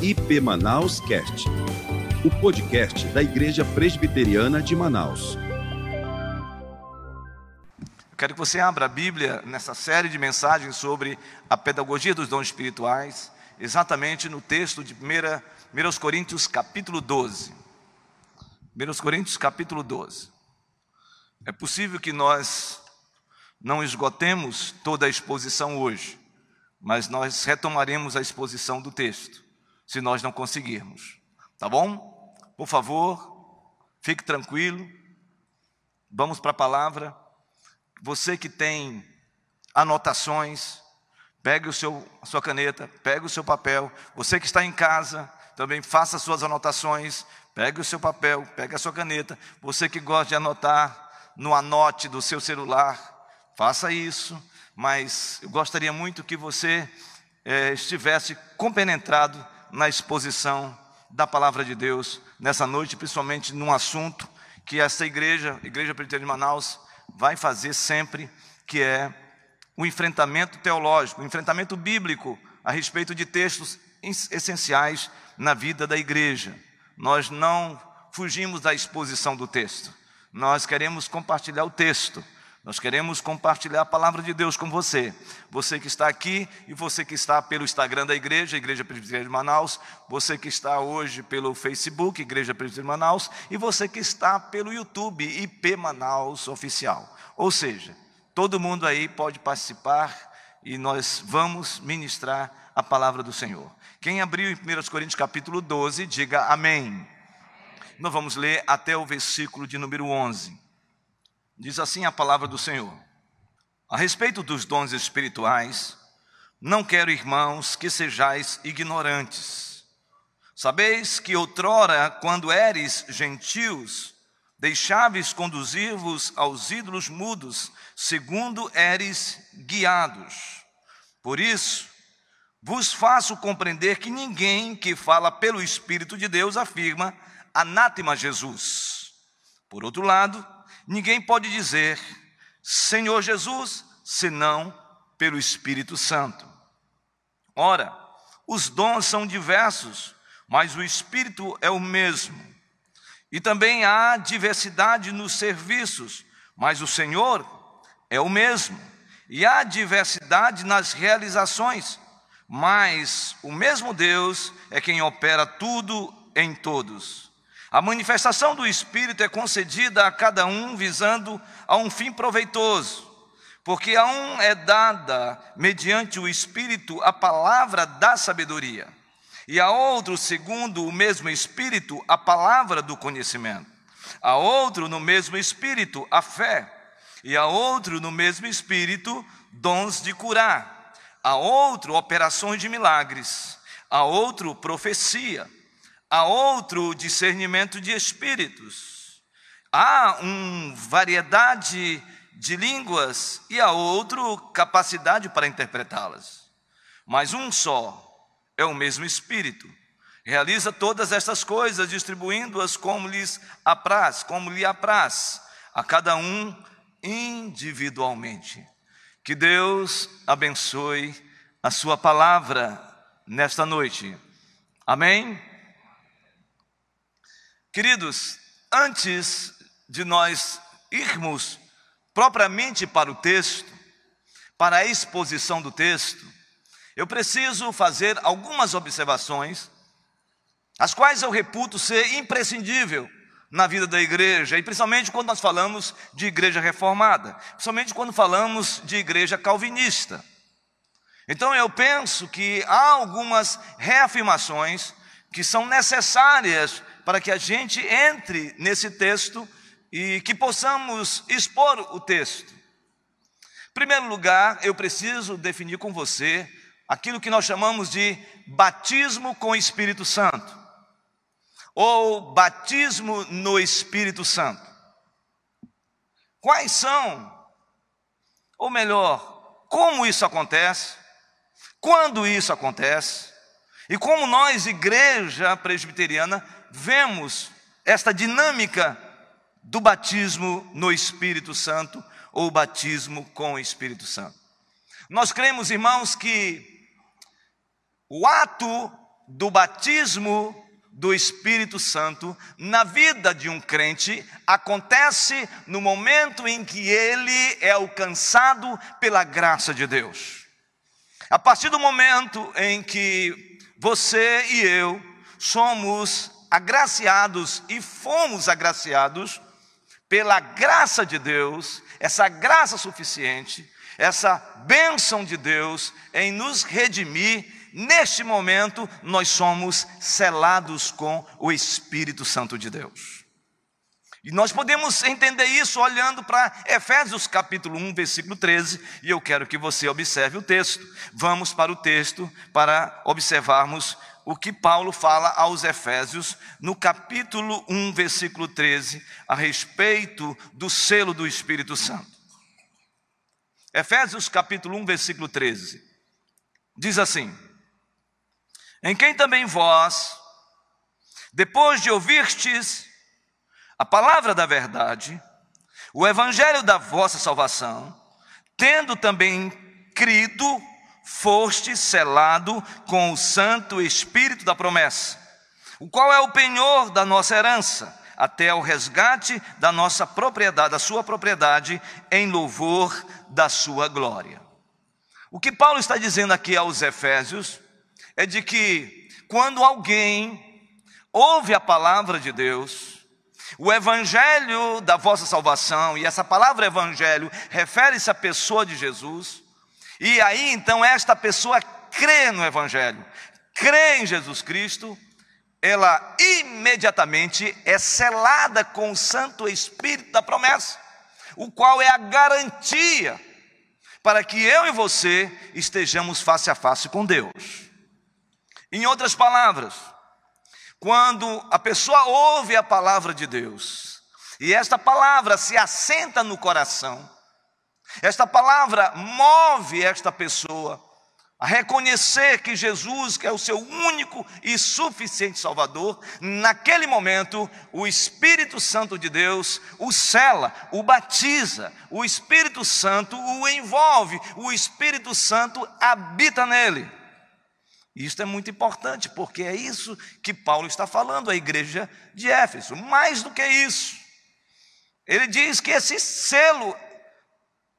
IP Manaus Cast, o podcast da Igreja Presbiteriana de Manaus. Quero que você abra a Bíblia nessa série de mensagens sobre a pedagogia dos dons espirituais, exatamente no texto de 1, 1 Coríntios capítulo 12. 1 Coríntios capítulo 12. É possível que nós não esgotemos toda a exposição hoje, mas nós retomaremos a exposição do texto, se nós não conseguirmos. Tá bom? Por favor, fique tranquilo. Vamos para a palavra. Você que tem anotações, pegue o seu, a sua caneta, pegue o seu papel. Você que está em casa, também faça suas anotações, pegue o seu papel, pegue a sua caneta. Você que gosta de anotar no anote do seu celular, faça isso, mas eu gostaria muito que você é, estivesse compenetrado na exposição da palavra de Deus nessa noite, principalmente num assunto que essa igreja, Igreja Presbiteriana de Manaus, vai fazer sempre, que é o enfrentamento teológico, o enfrentamento bíblico a respeito de textos essenciais na vida da igreja. Nós não fugimos da exposição do texto, nós queremos compartilhar o texto. Nós queremos compartilhar a palavra de Deus com você. Você que está aqui e você que está pelo Instagram da igreja, Igreja Presbiteriana de Manaus, você que está hoje pelo Facebook, Igreja Presbiteriana de Manaus, e você que está pelo YouTube, IP Manaus Oficial. Ou seja, todo mundo aí pode participar e nós vamos ministrar a palavra do Senhor. Quem abriu em 1 Coríntios capítulo 12, diga amém. Nós vamos ler até o versículo de número 11. Diz assim a palavra do Senhor: A respeito dos dons espirituais, não quero, irmãos, que sejais ignorantes. Sabeis que outrora, quando eres gentios, deixáveis conduzir-vos aos ídolos mudos, segundo eres guiados. Por isso, vos faço compreender que ninguém que fala pelo Espírito de Deus afirma anátema Jesus. Por outro lado, Ninguém pode dizer Senhor Jesus senão pelo Espírito Santo. Ora, os dons são diversos, mas o Espírito é o mesmo. E também há diversidade nos serviços, mas o Senhor é o mesmo. E há diversidade nas realizações, mas o mesmo Deus é quem opera tudo em todos. A manifestação do Espírito é concedida a cada um visando a um fim proveitoso, porque a um é dada, mediante o Espírito, a palavra da sabedoria, e a outro, segundo o mesmo Espírito, a palavra do conhecimento, a outro, no mesmo Espírito, a fé, e a outro, no mesmo Espírito, dons de curar, a outro, operações de milagres, a outro, profecia há outro discernimento de espíritos, há uma variedade de línguas e há outro capacidade para interpretá-las. Mas um só é o mesmo Espírito. Realiza todas estas coisas, distribuindo-as como lhes apraz, como lhe apraz, a cada um individualmente. Que Deus abençoe a sua palavra nesta noite. Amém. Queridos, antes de nós irmos propriamente para o texto, para a exposição do texto, eu preciso fazer algumas observações, as quais eu reputo ser imprescindível na vida da igreja, e principalmente quando nós falamos de igreja reformada, principalmente quando falamos de igreja calvinista. Então eu penso que há algumas reafirmações que são necessárias para que a gente entre nesse texto e que possamos expor o texto. Em primeiro lugar, eu preciso definir com você aquilo que nós chamamos de batismo com o Espírito Santo, ou batismo no Espírito Santo. Quais são, ou melhor, como isso acontece, quando isso acontece, e como nós, igreja presbiteriana, vemos esta dinâmica do batismo no Espírito Santo ou batismo com o Espírito Santo. Nós cremos, irmãos, que o ato do batismo do Espírito Santo na vida de um crente acontece no momento em que ele é alcançado pela graça de Deus. A partir do momento em que você e eu somos agraciados e fomos agraciados pela graça de Deus, essa graça suficiente, essa bênção de Deus em nos redimir neste momento, nós somos selados com o Espírito Santo de Deus. E nós podemos entender isso olhando para Efésios capítulo 1, versículo 13, e eu quero que você observe o texto. Vamos para o texto para observarmos o que Paulo fala aos Efésios no capítulo 1, versículo 13, a respeito do selo do Espírito Santo. Efésios capítulo 1, versículo 13. Diz assim: em quem também vós, depois de ouvirtes a palavra da verdade, o evangelho da vossa salvação, tendo também crido, foste selado com o Santo Espírito da promessa, o qual é o penhor da nossa herança, até o resgate da nossa propriedade, da sua propriedade, em louvor da sua glória. O que Paulo está dizendo aqui aos Efésios é de que quando alguém ouve a palavra de Deus, o evangelho da vossa salvação, e essa palavra evangelho refere-se à pessoa de Jesus, e aí então esta pessoa crê no evangelho, crê em Jesus Cristo, ela imediatamente é selada com o Santo Espírito da promessa, o qual é a garantia para que eu e você estejamos face a face com Deus. Em outras palavras, quando a pessoa ouve a palavra de Deus, e esta palavra se assenta no coração, esta palavra move esta pessoa a reconhecer que Jesus, que é o seu único e suficiente Salvador, naquele momento, o Espírito Santo de Deus o cela, o batiza, o Espírito Santo o envolve, o Espírito Santo habita nele. Isto é muito importante, porque é isso que Paulo está falando à igreja de Éfeso. Mais do que isso, ele diz que esse selo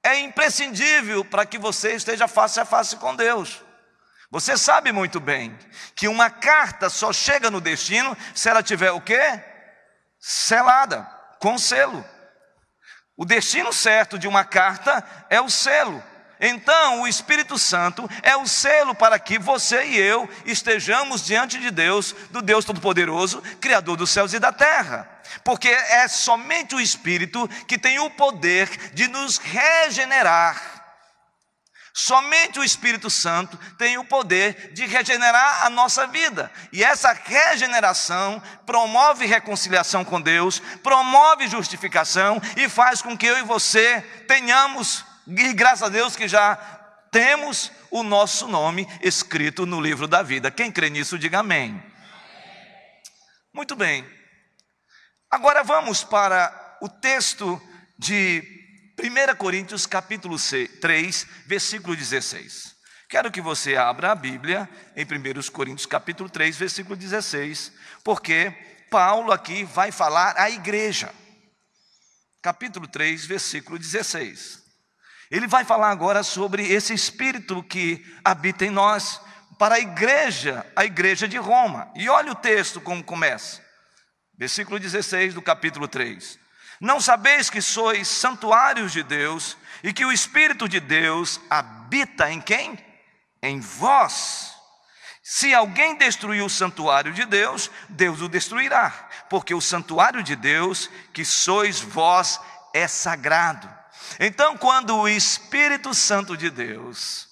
é imprescindível para que você esteja face a face com Deus. Você sabe muito bem que uma carta só chega no destino se ela tiver o quê? Selada, com selo. O destino certo de uma carta é o selo. Então, o Espírito Santo é o selo para que você e eu estejamos diante de Deus, do Deus Todo-Poderoso, Criador dos céus e da terra. Porque é somente o Espírito que tem o poder de nos regenerar. Somente o Espírito Santo tem o poder de regenerar a nossa vida. E essa regeneração promove reconciliação com Deus, promove justificação e faz com que eu e você tenhamos e graças a Deus que já temos o nosso nome escrito no livro da vida. Quem crê nisso, diga amém. Muito bem. Agora vamos para o texto de 1 Coríntios capítulo 3, versículo 16. Quero que você abra a Bíblia em 1 Coríntios capítulo 3, versículo 16, porque Paulo aqui vai falar à igreja. Capítulo 3, versículo 16. Ele vai falar agora sobre esse espírito que habita em nós, para a igreja, a igreja de Roma. E olha o texto como começa. Versículo 16 do capítulo 3. Não sabeis que sois santuários de Deus e que o Espírito de Deus habita em quem? Em vós. Se alguém destruir o santuário de Deus, Deus o destruirá, porque o santuário de Deus, que sois vós, é sagrado. Então, quando o Espírito Santo de Deus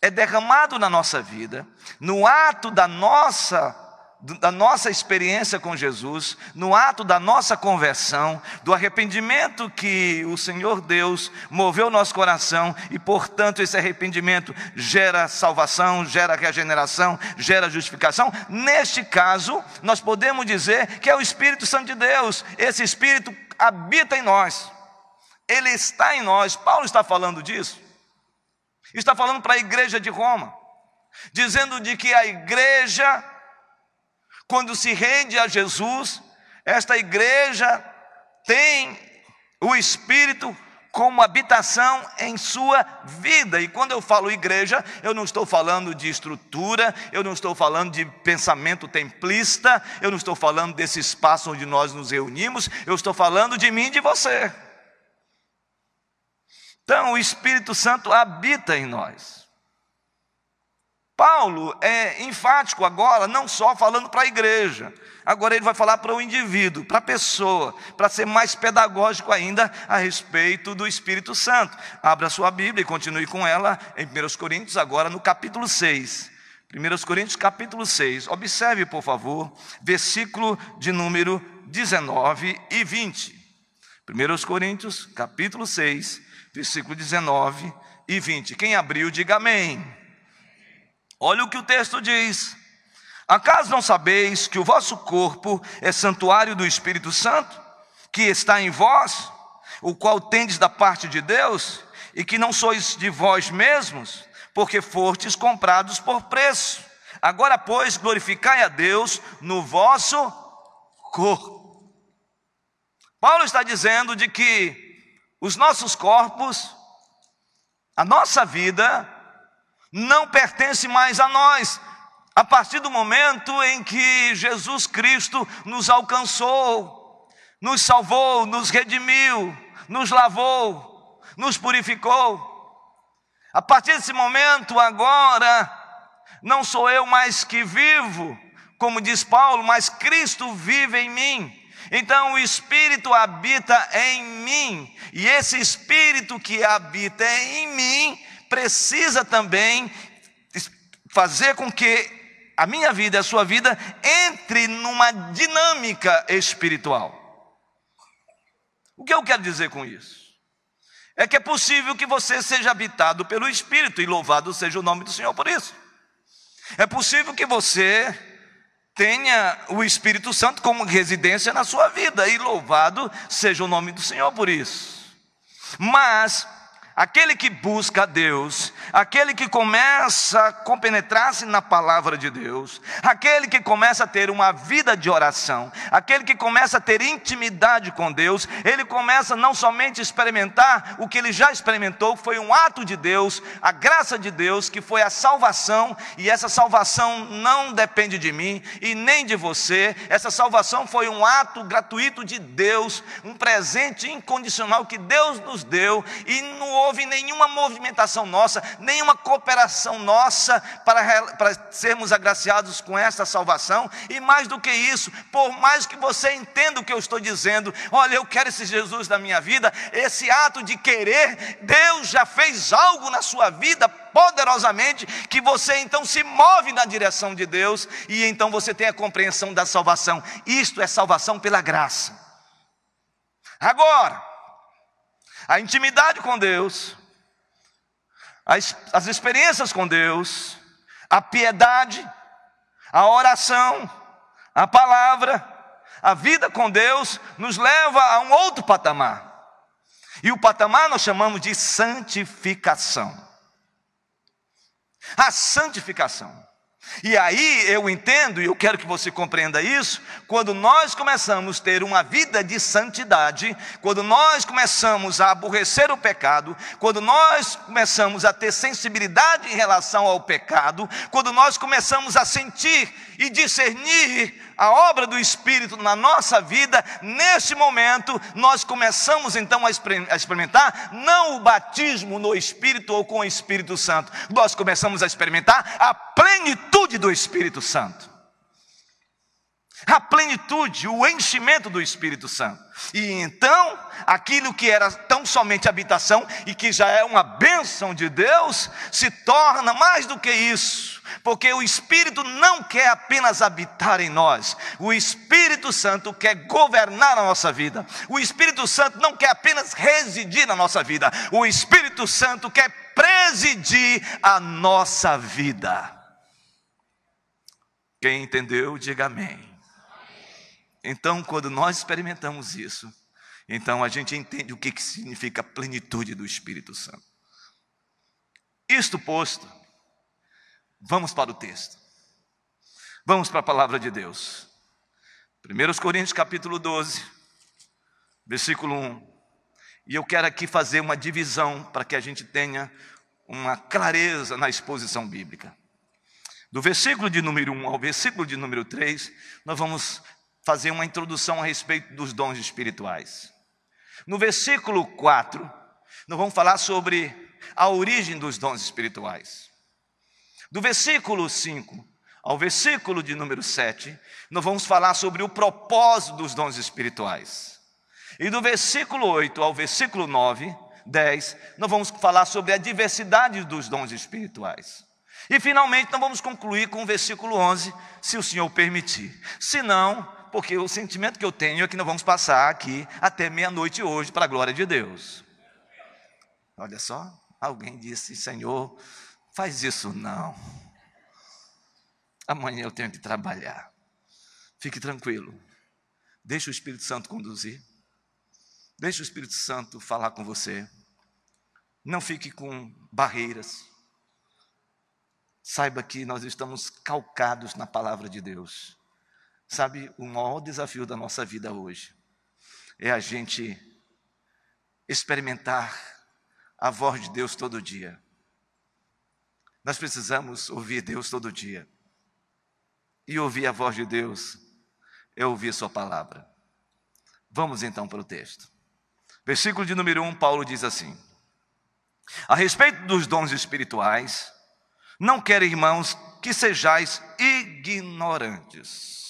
é derramado na nossa vida, no ato da nossa da nossa experiência com Jesus, no ato da nossa conversão, do arrependimento que o Senhor Deus moveu nosso coração e, portanto, esse arrependimento gera salvação, gera regeneração, gera justificação. Neste caso, nós podemos dizer que é o Espírito Santo de Deus, esse Espírito habita em nós. Ele está em nós. Paulo está falando disso. Está falando para a igreja de Roma, dizendo de que a igreja Quando se rende a Jesus, esta igreja tem o Espírito como habitação em sua vida. E quando eu falo igreja, eu não estou falando de estrutura, eu não estou falando de pensamento templista, eu não estou falando desse espaço onde nós nos reunimos, eu estou falando de mim e de você. Então, o Espírito Santo habita em nós. Paulo é enfático agora, não só falando para a igreja, agora ele vai falar para o indivíduo, para a pessoa, para ser mais pedagógico ainda a respeito do Espírito Santo. Abra sua Bíblia e continue com ela em 1 Coríntios, agora no capítulo 6. 1 Coríntios, capítulo 6. Observe, por favor, versículo de número 19 e 20. 1 Coríntios, capítulo 6, versículo 19 e 20. Quem abriu, diga amém. Olha o que o texto diz. Acaso não sabeis que o vosso corpo é santuário do Espírito Santo, que está em vós, o qual tendes da parte de Deus, e que não sois de vós mesmos, porque fostes comprados por preço? Agora, pois, glorificai a Deus no vosso corpo. Paulo está dizendo de que os nossos corpos, a nossa vida, não pertence mais a nós. A partir do momento em que Jesus Cristo nos alcançou, nos salvou, nos redimiu, nos lavou, nos purificou. A partir desse momento, agora, não sou eu mais que vivo, como diz Paulo, mas Cristo vive em mim. Então o Espírito habita em mim, e esse Espírito que habita em mim precisa também fazer com que a minha vida e a sua vida entre numa dinâmica espiritual. O que eu quero dizer com isso? É que é possível que você seja habitado pelo Espírito, e louvado seja o nome do Senhor por isso. É possível que você tenha o Espírito Santo como residência na sua vida, e louvado seja o nome do Senhor por isso. Mas Aquele que busca a Deus, aquele que começa a compenetrar-se na palavra de Deus, aquele que começa a ter uma vida de oração, aquele que começa a ter intimidade com Deus, ele começa não somente a experimentar o que ele já experimentou, foi um ato de Deus, a graça de Deus, que foi a salvação, e essa salvação não depende de mim e nem de você, essa salvação foi um ato gratuito de Deus, um presente incondicional que Deus nos deu, e no houve nenhuma movimentação nossa, nenhuma cooperação nossa para, para sermos agraciados com essa salvação, e mais do que isso, por mais que você entenda o que eu estou dizendo, olha, eu quero esse Jesus na minha vida, esse ato de querer, Deus já fez algo na sua vida poderosamente, que você então se move na direção de Deus, e então você tem a compreensão da salvação. Isto é salvação pela graça. Agora, a intimidade com Deus, as, as experiências com Deus, a piedade, a oração, a palavra, a vida com Deus nos leva a um outro patamar. E o patamar nós chamamos de santificação. A santificação. E aí eu entendo, e eu quero que você compreenda isso, quando nós começamos a ter uma vida de santidade, quando nós começamos a aborrecer o pecado, quando nós começamos a ter sensibilidade em relação ao pecado, quando nós começamos a sentir e discernir a obra do Espírito na nossa vida, neste momento nós começamos então a experimentar não o batismo no Espírito ou com o Espírito Santo, nós começamos a experimentar a plenitude do Espírito Santo. A plenitude, o enchimento do Espírito Santo. E então, aquilo que era tão somente habitação e que já é uma bênção de Deus, se torna mais do que isso porque o Espírito não quer apenas habitar em nós, o Espírito Santo quer governar a nossa vida, o Espírito Santo não quer apenas residir na nossa vida, o Espírito Santo quer presidir a nossa vida. Quem entendeu, diga amém. Então, quando nós experimentamos isso, então a gente entende o que, que significa a plenitude do Espírito Santo. Isto posto, Vamos para o texto. Vamos para a palavra de Deus. 1 Coríntios capítulo 12, versículo 1. E eu quero aqui fazer uma divisão para que a gente tenha uma clareza na exposição bíblica. Do versículo de número 1 ao versículo de número 3, nós vamos fazer uma introdução a respeito dos dons espirituais. No versículo 4, nós vamos falar sobre a origem dos dons espirituais. Do versículo 5 ao versículo de número 7, nós vamos falar sobre o propósito dos dons espirituais. E do versículo 8 ao versículo 9, 10, nós vamos falar sobre a diversidade dos dons espirituais. E finalmente nós vamos concluir com o versículo 11, se o Senhor permitir. Se não, porque o sentimento que eu tenho é que nós vamos passar aqui até meia-noite hoje, para a glória de Deus. Olha só, alguém disse: Senhor, faz isso não. Amanhã eu tenho que trabalhar. Fique tranquilo. Deixa o Espírito Santo conduzir. Deixa o Espírito Santo falar com você. Não fique com barreiras. Saiba que nós estamos calcados na palavra de Deus. Sabe, o maior desafio da nossa vida hoje é a gente experimentar a voz de Deus todo dia. Nós precisamos ouvir Deus todo dia. E ouvir a voz de Deus é ouvir Sua palavra. Vamos então para o texto. Versículo de número 1, Paulo diz assim: A respeito dos dons espirituais, não quero, irmãos, que sejais ignorantes.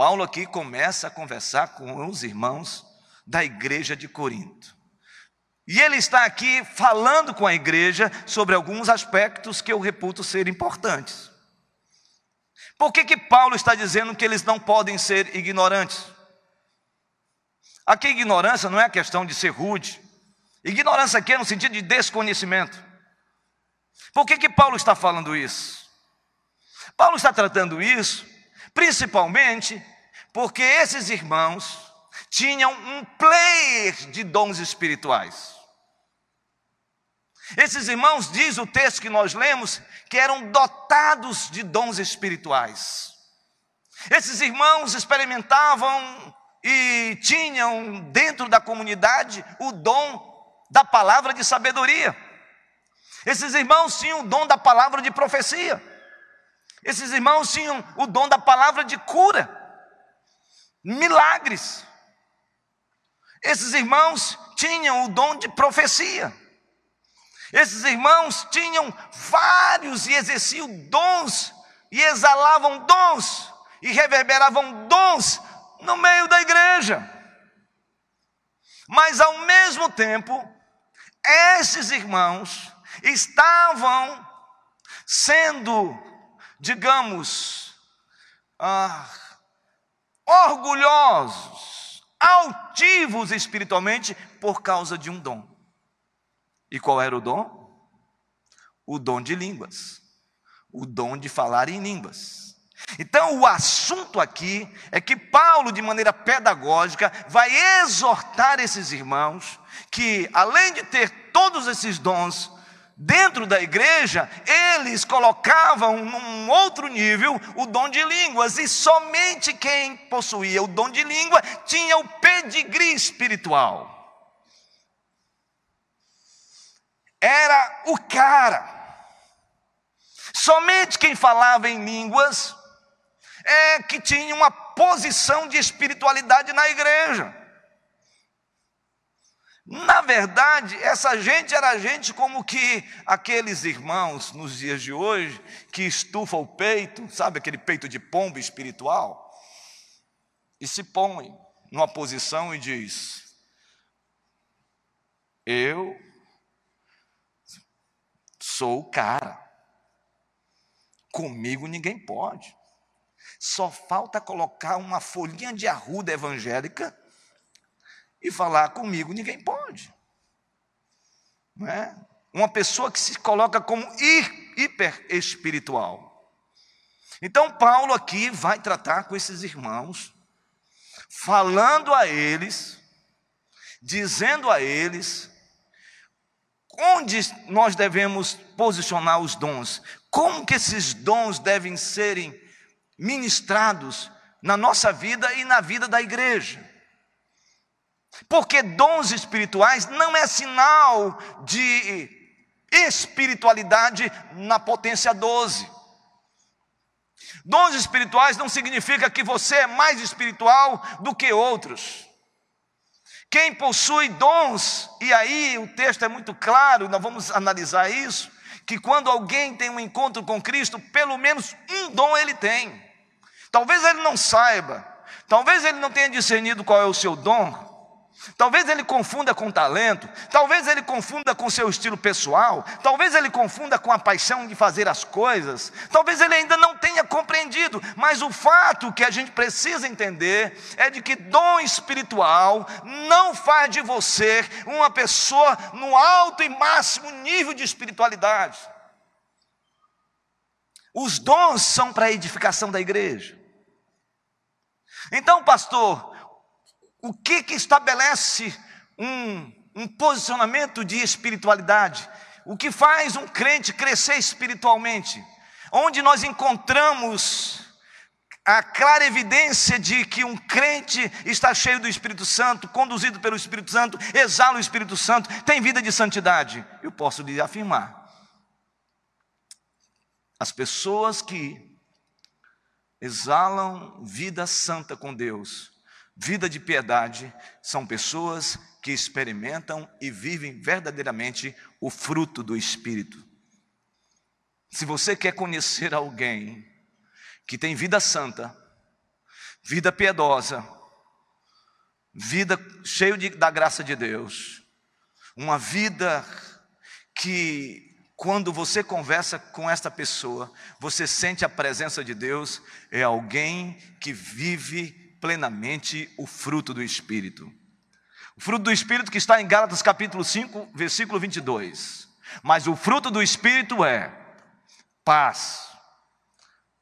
Paulo aqui começa a conversar com os irmãos da igreja de Corinto. E ele está aqui falando com a igreja sobre alguns aspectos que eu reputo ser importantes. Por que, que Paulo está dizendo que eles não podem ser ignorantes? Aqui, ignorância não é questão de ser rude. Ignorância aqui é no sentido de desconhecimento. Por que, que Paulo está falando isso? Paulo está tratando isso principalmente porque esses irmãos tinham um player de dons espirituais. Esses irmãos, diz o texto que nós lemos, que eram dotados de dons espirituais. Esses irmãos experimentavam e tinham dentro da comunidade o dom da palavra de sabedoria. Esses irmãos tinham o dom da palavra de profecia. Esses irmãos tinham o dom da palavra de cura, milagres. Esses irmãos tinham o dom de profecia. Esses irmãos tinham vários e exerciam dons, e exalavam dons, e reverberavam dons no meio da igreja. Mas ao mesmo tempo, esses irmãos estavam sendo, digamos, ah, orgulhosos, altivos espiritualmente por causa de um dom. E qual era o dom? O dom de línguas, o dom de falar em línguas. Então, o assunto aqui é que Paulo, de maneira pedagógica, vai exortar esses irmãos que, além de ter todos esses dons dentro da igreja, eles colocavam num outro nível o dom de línguas, e somente quem possuía o dom de língua tinha o pedigree espiritual. Era o cara. Somente quem falava em línguas é que tinha uma posição de espiritualidade na igreja. Na verdade, essa gente era gente como que aqueles irmãos nos dias de hoje que estufa o peito, sabe aquele peito de pombo espiritual, e se põe numa posição e diz: Eu sou o cara, comigo ninguém pode. Só falta colocar uma folhinha de arruda evangélica e falar comigo ninguém pode. Não é? Uma pessoa que se coloca como hiper espiritual. Então Paulo aqui vai tratar com esses irmãos, falando a eles, dizendo a eles onde nós devemos posicionar os dons, como que esses dons devem serem ministrados na nossa vida e na vida da igreja. Porque dons espirituais não é sinal de espiritualidade na potência 12. Dons espirituais não significa que você é mais espiritual do que outros. Quem possui dons, e aí o texto é muito claro, nós vamos analisar isso, que quando alguém tem um encontro com Cristo, pelo menos um dom ele tem. Talvez ele não saiba, talvez ele não tenha discernido qual é o seu dom, Talvez ele confunda com talento, talvez ele confunda com seu estilo pessoal, talvez ele confunda com a paixão de fazer as coisas, talvez ele ainda não tenha compreendido, mas o fato que a gente precisa entender é de que dom espiritual não faz de você uma pessoa no alto e máximo nível de espiritualidade. Os dons são para a edificação da igreja. Então, pastor, o que, que estabelece um, um posicionamento de espiritualidade? O que faz um crente crescer espiritualmente? Onde nós encontramos a clara evidência de que um crente está cheio do Espírito Santo, conduzido pelo Espírito Santo, exala o Espírito Santo, tem vida de santidade. Eu posso lhe afirmar: as pessoas que exalam vida santa com Deus, Vida de piedade são pessoas que experimentam e vivem verdadeiramente o fruto do Espírito. Se você quer conhecer alguém que tem vida santa, vida piedosa, vida cheia de, da graça de Deus, uma vida que, quando você conversa com esta pessoa, você sente a presença de Deus, é alguém que vive plenamente o fruto do Espírito. O fruto do Espírito que está em Gálatas capítulo 5, versículo 22. Mas o fruto do Espírito é paz,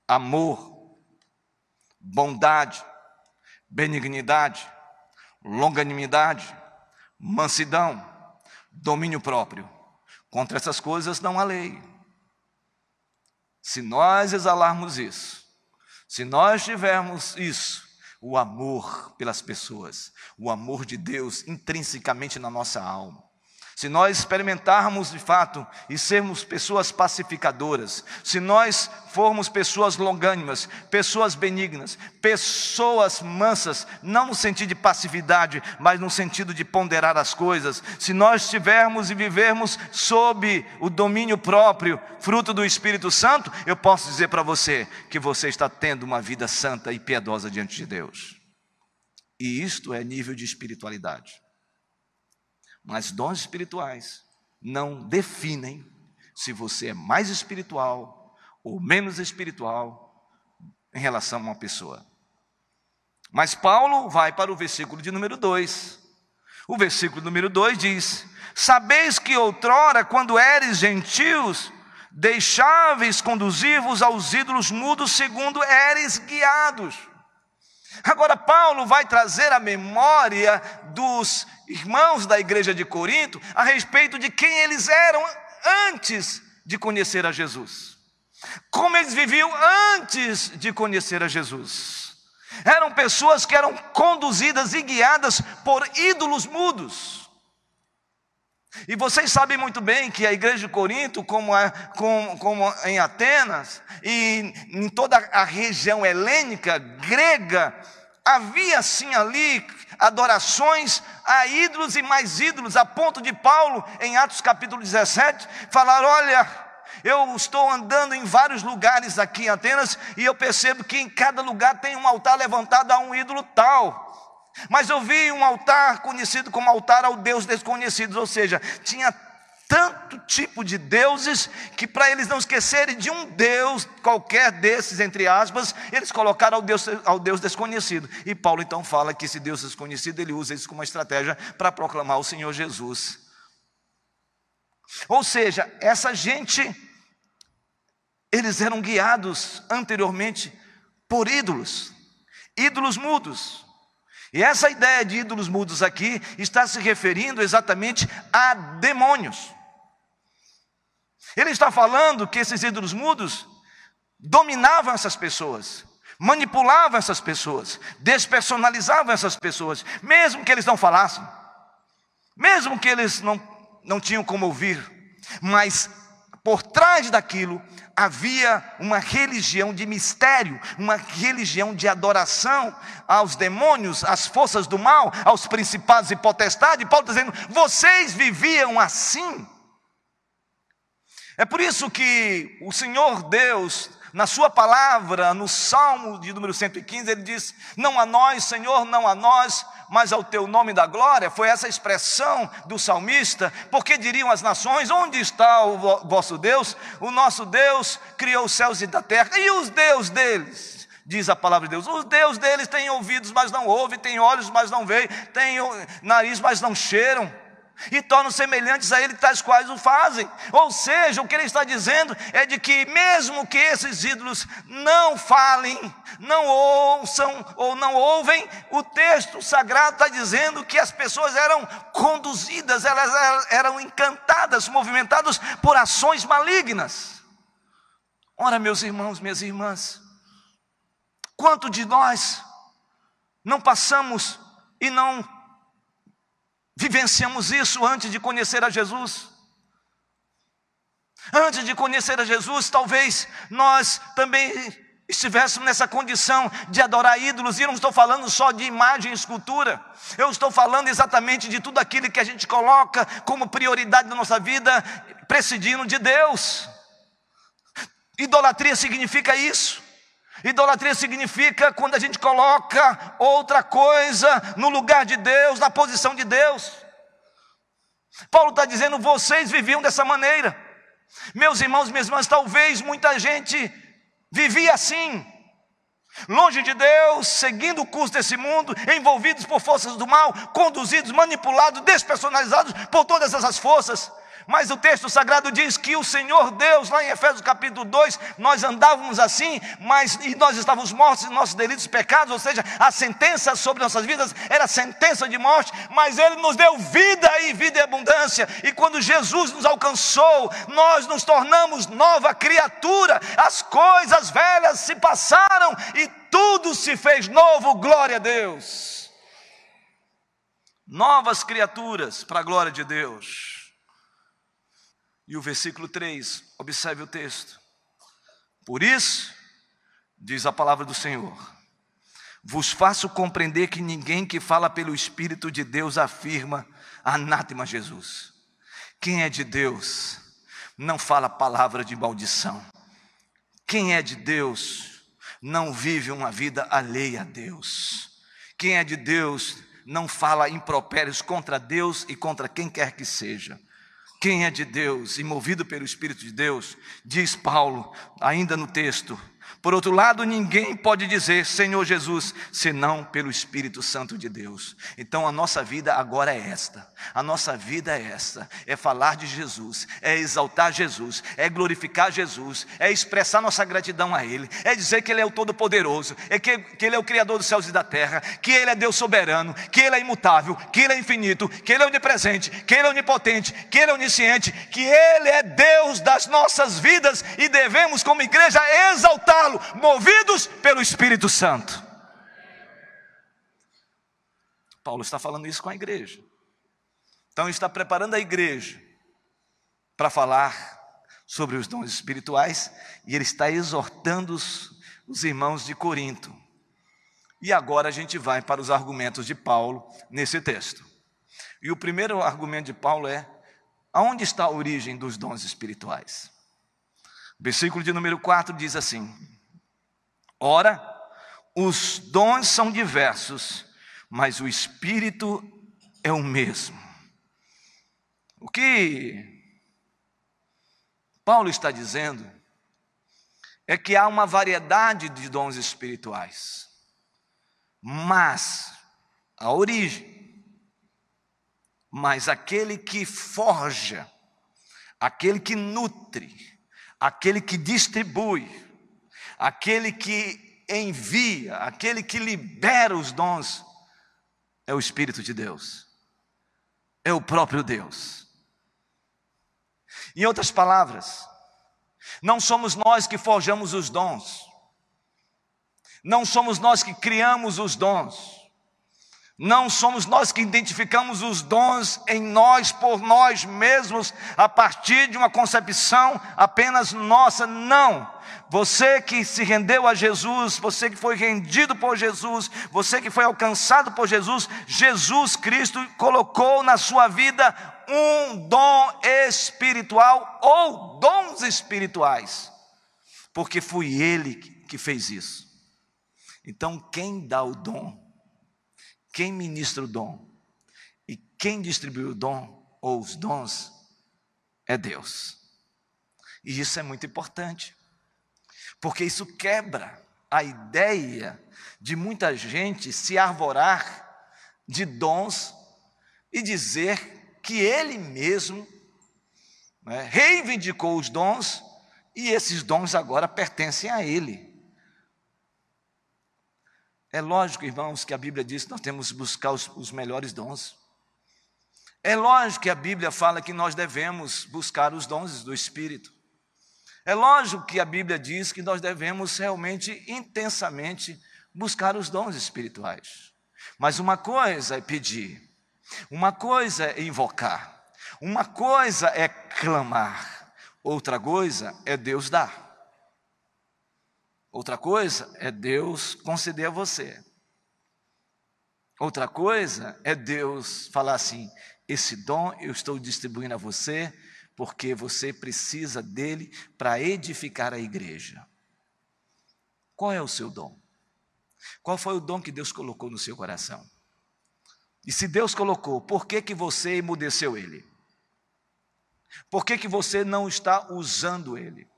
amor, bondade, benignidade, longanimidade, mansidão, domínio próprio. Contra essas coisas não há lei. Se nós exalarmos isso, se nós tivermos isso, o amor pelas pessoas, o amor de Deus intrinsecamente na nossa alma. Se nós experimentarmos de fato e sermos pessoas pacificadoras, se nós formos pessoas longânimas, pessoas benignas, pessoas mansas, não no sentido de passividade, mas no sentido de ponderar as coisas, se nós tivermos e vivermos sob o domínio próprio, fruto do Espírito Santo, eu posso dizer para você que você está tendo uma vida santa e piedosa diante de Deus. E isto é nível de espiritualidade. Mas dons espirituais não definem se você é mais espiritual ou menos espiritual em relação a uma pessoa. Mas Paulo vai para o versículo de número 2. O versículo número 2 diz: Sabeis que outrora, quando eres gentios, deixáveis conduzir-vos aos ídolos mudos, segundo eres guiados. Agora, Paulo vai trazer a memória dos irmãos da igreja de Corinto a respeito de quem eles eram antes de conhecer a Jesus. Como eles viviam antes de conhecer a Jesus. Eram pessoas que eram conduzidas e guiadas por ídolos mudos. E vocês sabem muito bem que a igreja de Corinto, como, é, como, como em Atenas e em toda a região helênica, grega, havia sim ali adorações a ídolos e mais ídolos, a ponto de Paulo, em Atos capítulo 17, falar: Olha, eu estou andando em vários lugares aqui em Atenas e eu percebo que em cada lugar tem um altar levantado a um ídolo tal. Mas eu vi um altar conhecido como altar ao Deus desconhecido, ou seja, tinha tanto tipo de deuses que para eles não esquecerem de um Deus qualquer desses, entre aspas, eles colocaram ao Deus, ao Deus desconhecido. E Paulo então fala que esse Deus desconhecido, ele usa isso como uma estratégia para proclamar o Senhor Jesus. Ou seja, essa gente, eles eram guiados anteriormente por ídolos, ídolos mudos. E essa ideia de ídolos mudos aqui está se referindo exatamente a demônios. Ele está falando que esses ídolos mudos dominavam essas pessoas, manipulavam essas pessoas, despersonalizavam essas pessoas, mesmo que eles não falassem, mesmo que eles não, não tinham como ouvir, mas por trás daquilo havia uma religião de mistério, uma religião de adoração aos demônios, às forças do mal, aos principados e potestades. Paulo está dizendo: vocês viviam assim. É por isso que o Senhor Deus, na Sua palavra, no Salmo de número 115, ele diz: Não a nós, Senhor, não a nós, mas ao Teu nome da glória. Foi essa expressão do salmista, porque diriam as nações: Onde está o vosso Deus? O nosso Deus criou os céus e a terra, e os Deus deles? Diz a palavra de Deus: os Deus deles têm ouvidos, mas não ouvem, têm olhos, mas não veem, têm nariz, mas não cheiram e tornam semelhantes a ele tais quais o fazem. Ou seja, o que ele está dizendo é de que mesmo que esses ídolos não falem, não ouçam ou não ouvem, o texto sagrado está dizendo que as pessoas eram conduzidas, elas eram encantadas, movimentadas por ações malignas. Ora, meus irmãos, minhas irmãs, quanto de nós não passamos e não Vivenciamos isso antes de conhecer a Jesus. Antes de conhecer a Jesus, talvez nós também estivéssemos nessa condição de adorar ídolos, e não estou falando só de imagem e escultura, eu estou falando exatamente de tudo aquilo que a gente coloca como prioridade na nossa vida, presidindo de Deus. Idolatria significa isso. Idolatria significa quando a gente coloca outra coisa no lugar de Deus, na posição de Deus. Paulo está dizendo: vocês viviam dessa maneira. Meus irmãos, minhas irmãs, talvez muita gente vivia assim, longe de Deus, seguindo o curso desse mundo, envolvidos por forças do mal, conduzidos, manipulados, despersonalizados por todas essas forças. Mas o texto sagrado diz que o Senhor Deus, lá em Efésios capítulo 2, nós andávamos assim, mas e nós estávamos mortos em nossos delitos e pecados, ou seja, a sentença sobre nossas vidas era sentença de morte, mas Ele nos deu vida e vida e abundância. E quando Jesus nos alcançou, nós nos tornamos nova criatura, as coisas velhas se passaram e tudo se fez novo, glória a Deus. Novas criaturas para a glória de Deus. E o versículo 3, observe o texto. Por isso, diz a palavra do Senhor, vos faço compreender que ninguém que fala pelo Espírito de Deus afirma anátema Jesus. Quem é de Deus não fala palavra de maldição. Quem é de Deus não vive uma vida alheia a Deus. Quem é de Deus não fala impropérios contra Deus e contra quem quer que seja. Quem é de Deus e movido pelo Espírito de Deus, diz Paulo, ainda no texto, por outro lado, ninguém pode dizer Senhor Jesus, senão pelo Espírito Santo de Deus. Então a nossa vida agora é esta. A nossa vida é esta: é falar de Jesus, é exaltar Jesus, é glorificar Jesus, é expressar nossa gratidão a Ele, é dizer que Ele é o Todo-Poderoso, é que, que Ele é o Criador dos céus e da terra, que Ele é Deus soberano, que Ele é imutável, que Ele é infinito, que Ele é onipresente, que Ele é onipotente, que Ele é onisciente, que Ele é Deus das nossas vidas e devemos, como igreja, exaltá-lo movidos pelo Espírito Santo. Paulo está falando isso com a igreja. Então, está preparando a igreja para falar sobre os dons espirituais e ele está exortando os, os irmãos de Corinto. E agora a gente vai para os argumentos de Paulo nesse texto. E o primeiro argumento de Paulo é: aonde está a origem dos dons espirituais? Versículo de número 4 diz assim: Ora, os dons são diversos, mas o Espírito é o mesmo. O que Paulo está dizendo é que há uma variedade de dons espirituais, mas a origem, mas aquele que forja, aquele que nutre, aquele que distribui, aquele que envia, aquele que libera os dons, é o Espírito de Deus, é o próprio Deus. Em outras palavras, não somos nós que forjamos os dons, Não somos nós que criamos os dons. Não somos nós que identificamos os dons em nós por nós mesmos, a partir de uma concepção apenas nossa. Não. Você que se rendeu a Jesus, você que foi rendido por Jesus, você que foi alcançado por Jesus, Jesus Cristo colocou na sua vida um dom espiritual ou dons espirituais, porque foi Ele que fez isso. Então, quem dá o dom quem ministra o dom e quem distribui o dom ou os dons é Deus. E isso é muito importante, porque isso quebra a ideia de muita gente se arvorar de dons e dizer que ele mesmo né, reivindicou os dons e esses dons agora pertencem a ele. É lógico, irmãos, que a Bíblia diz que nós temos que buscar os, os melhores dons. É lógico que a Bíblia fala que nós devemos buscar os dons do Espírito. É lógico que a Bíblia diz que nós devemos realmente, intensamente, buscar os dons espirituais. Mas uma coisa é pedir, uma coisa é invocar, uma coisa é clamar, outra coisa é Deus dar. Outra coisa é Deus conceder a você. Outra coisa é Deus falar assim: esse dom eu estou distribuindo a você, porque você precisa dele para edificar a igreja. Qual é o seu dom? Qual foi o dom que Deus colocou no seu coração? E se Deus colocou, por que, que você emudeceu ele? Por que, que você não está usando ele?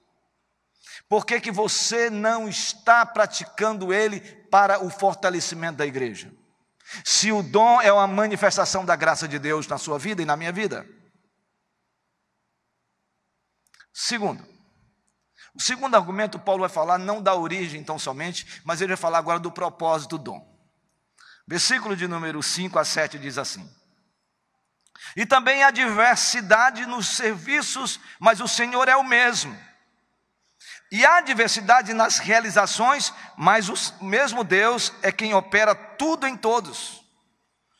Por que, que você não está praticando ele para o fortalecimento da igreja? Se o dom é uma manifestação da graça de Deus na sua vida e na minha vida. Segundo, o segundo argumento, Paulo vai falar não da origem tão somente, mas ele vai falar agora do propósito do dom. Versículo de número 5 a 7 diz assim: E também há diversidade nos serviços, mas o Senhor é o mesmo. E há diversidade nas realizações, mas o mesmo Deus é quem opera tudo em todos.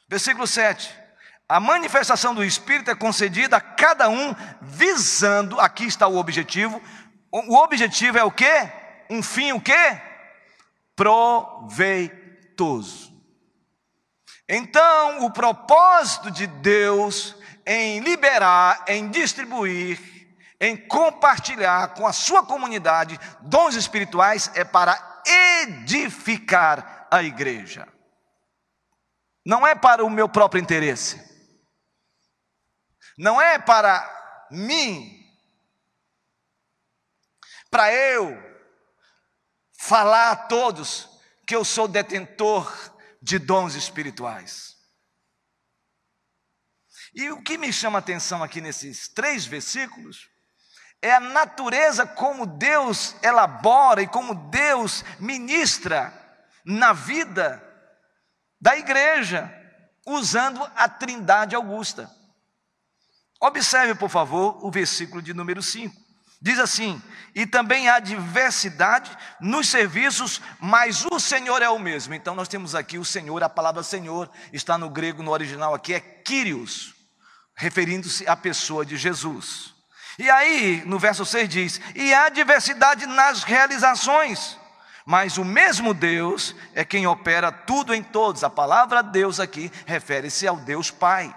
Versículo 7. A manifestação do Espírito é concedida a cada um visando, aqui está o objetivo. O objetivo é o quê? Um fim o quê? Proveitoso. Então, o propósito de Deus em liberar, em distribuir, em compartilhar com a sua comunidade dons espirituais é para edificar a igreja. Não é para o meu próprio interesse. Não é para mim. Para eu falar a todos que eu sou detentor de dons espirituais. E o que me chama a atenção aqui nesses três versículos é a natureza como Deus elabora e como Deus ministra na vida da igreja, usando a Trindade Augusta. Observe, por favor, o versículo de número 5. Diz assim: E também há diversidade nos serviços, mas o Senhor é o mesmo. Então nós temos aqui o Senhor, a palavra Senhor está no grego, no original aqui é Kyrios, referindo-se à pessoa de Jesus. E aí, no verso 6 diz: E há diversidade nas realizações, mas o mesmo Deus é quem opera tudo em todos. A palavra Deus aqui refere-se ao Deus Pai.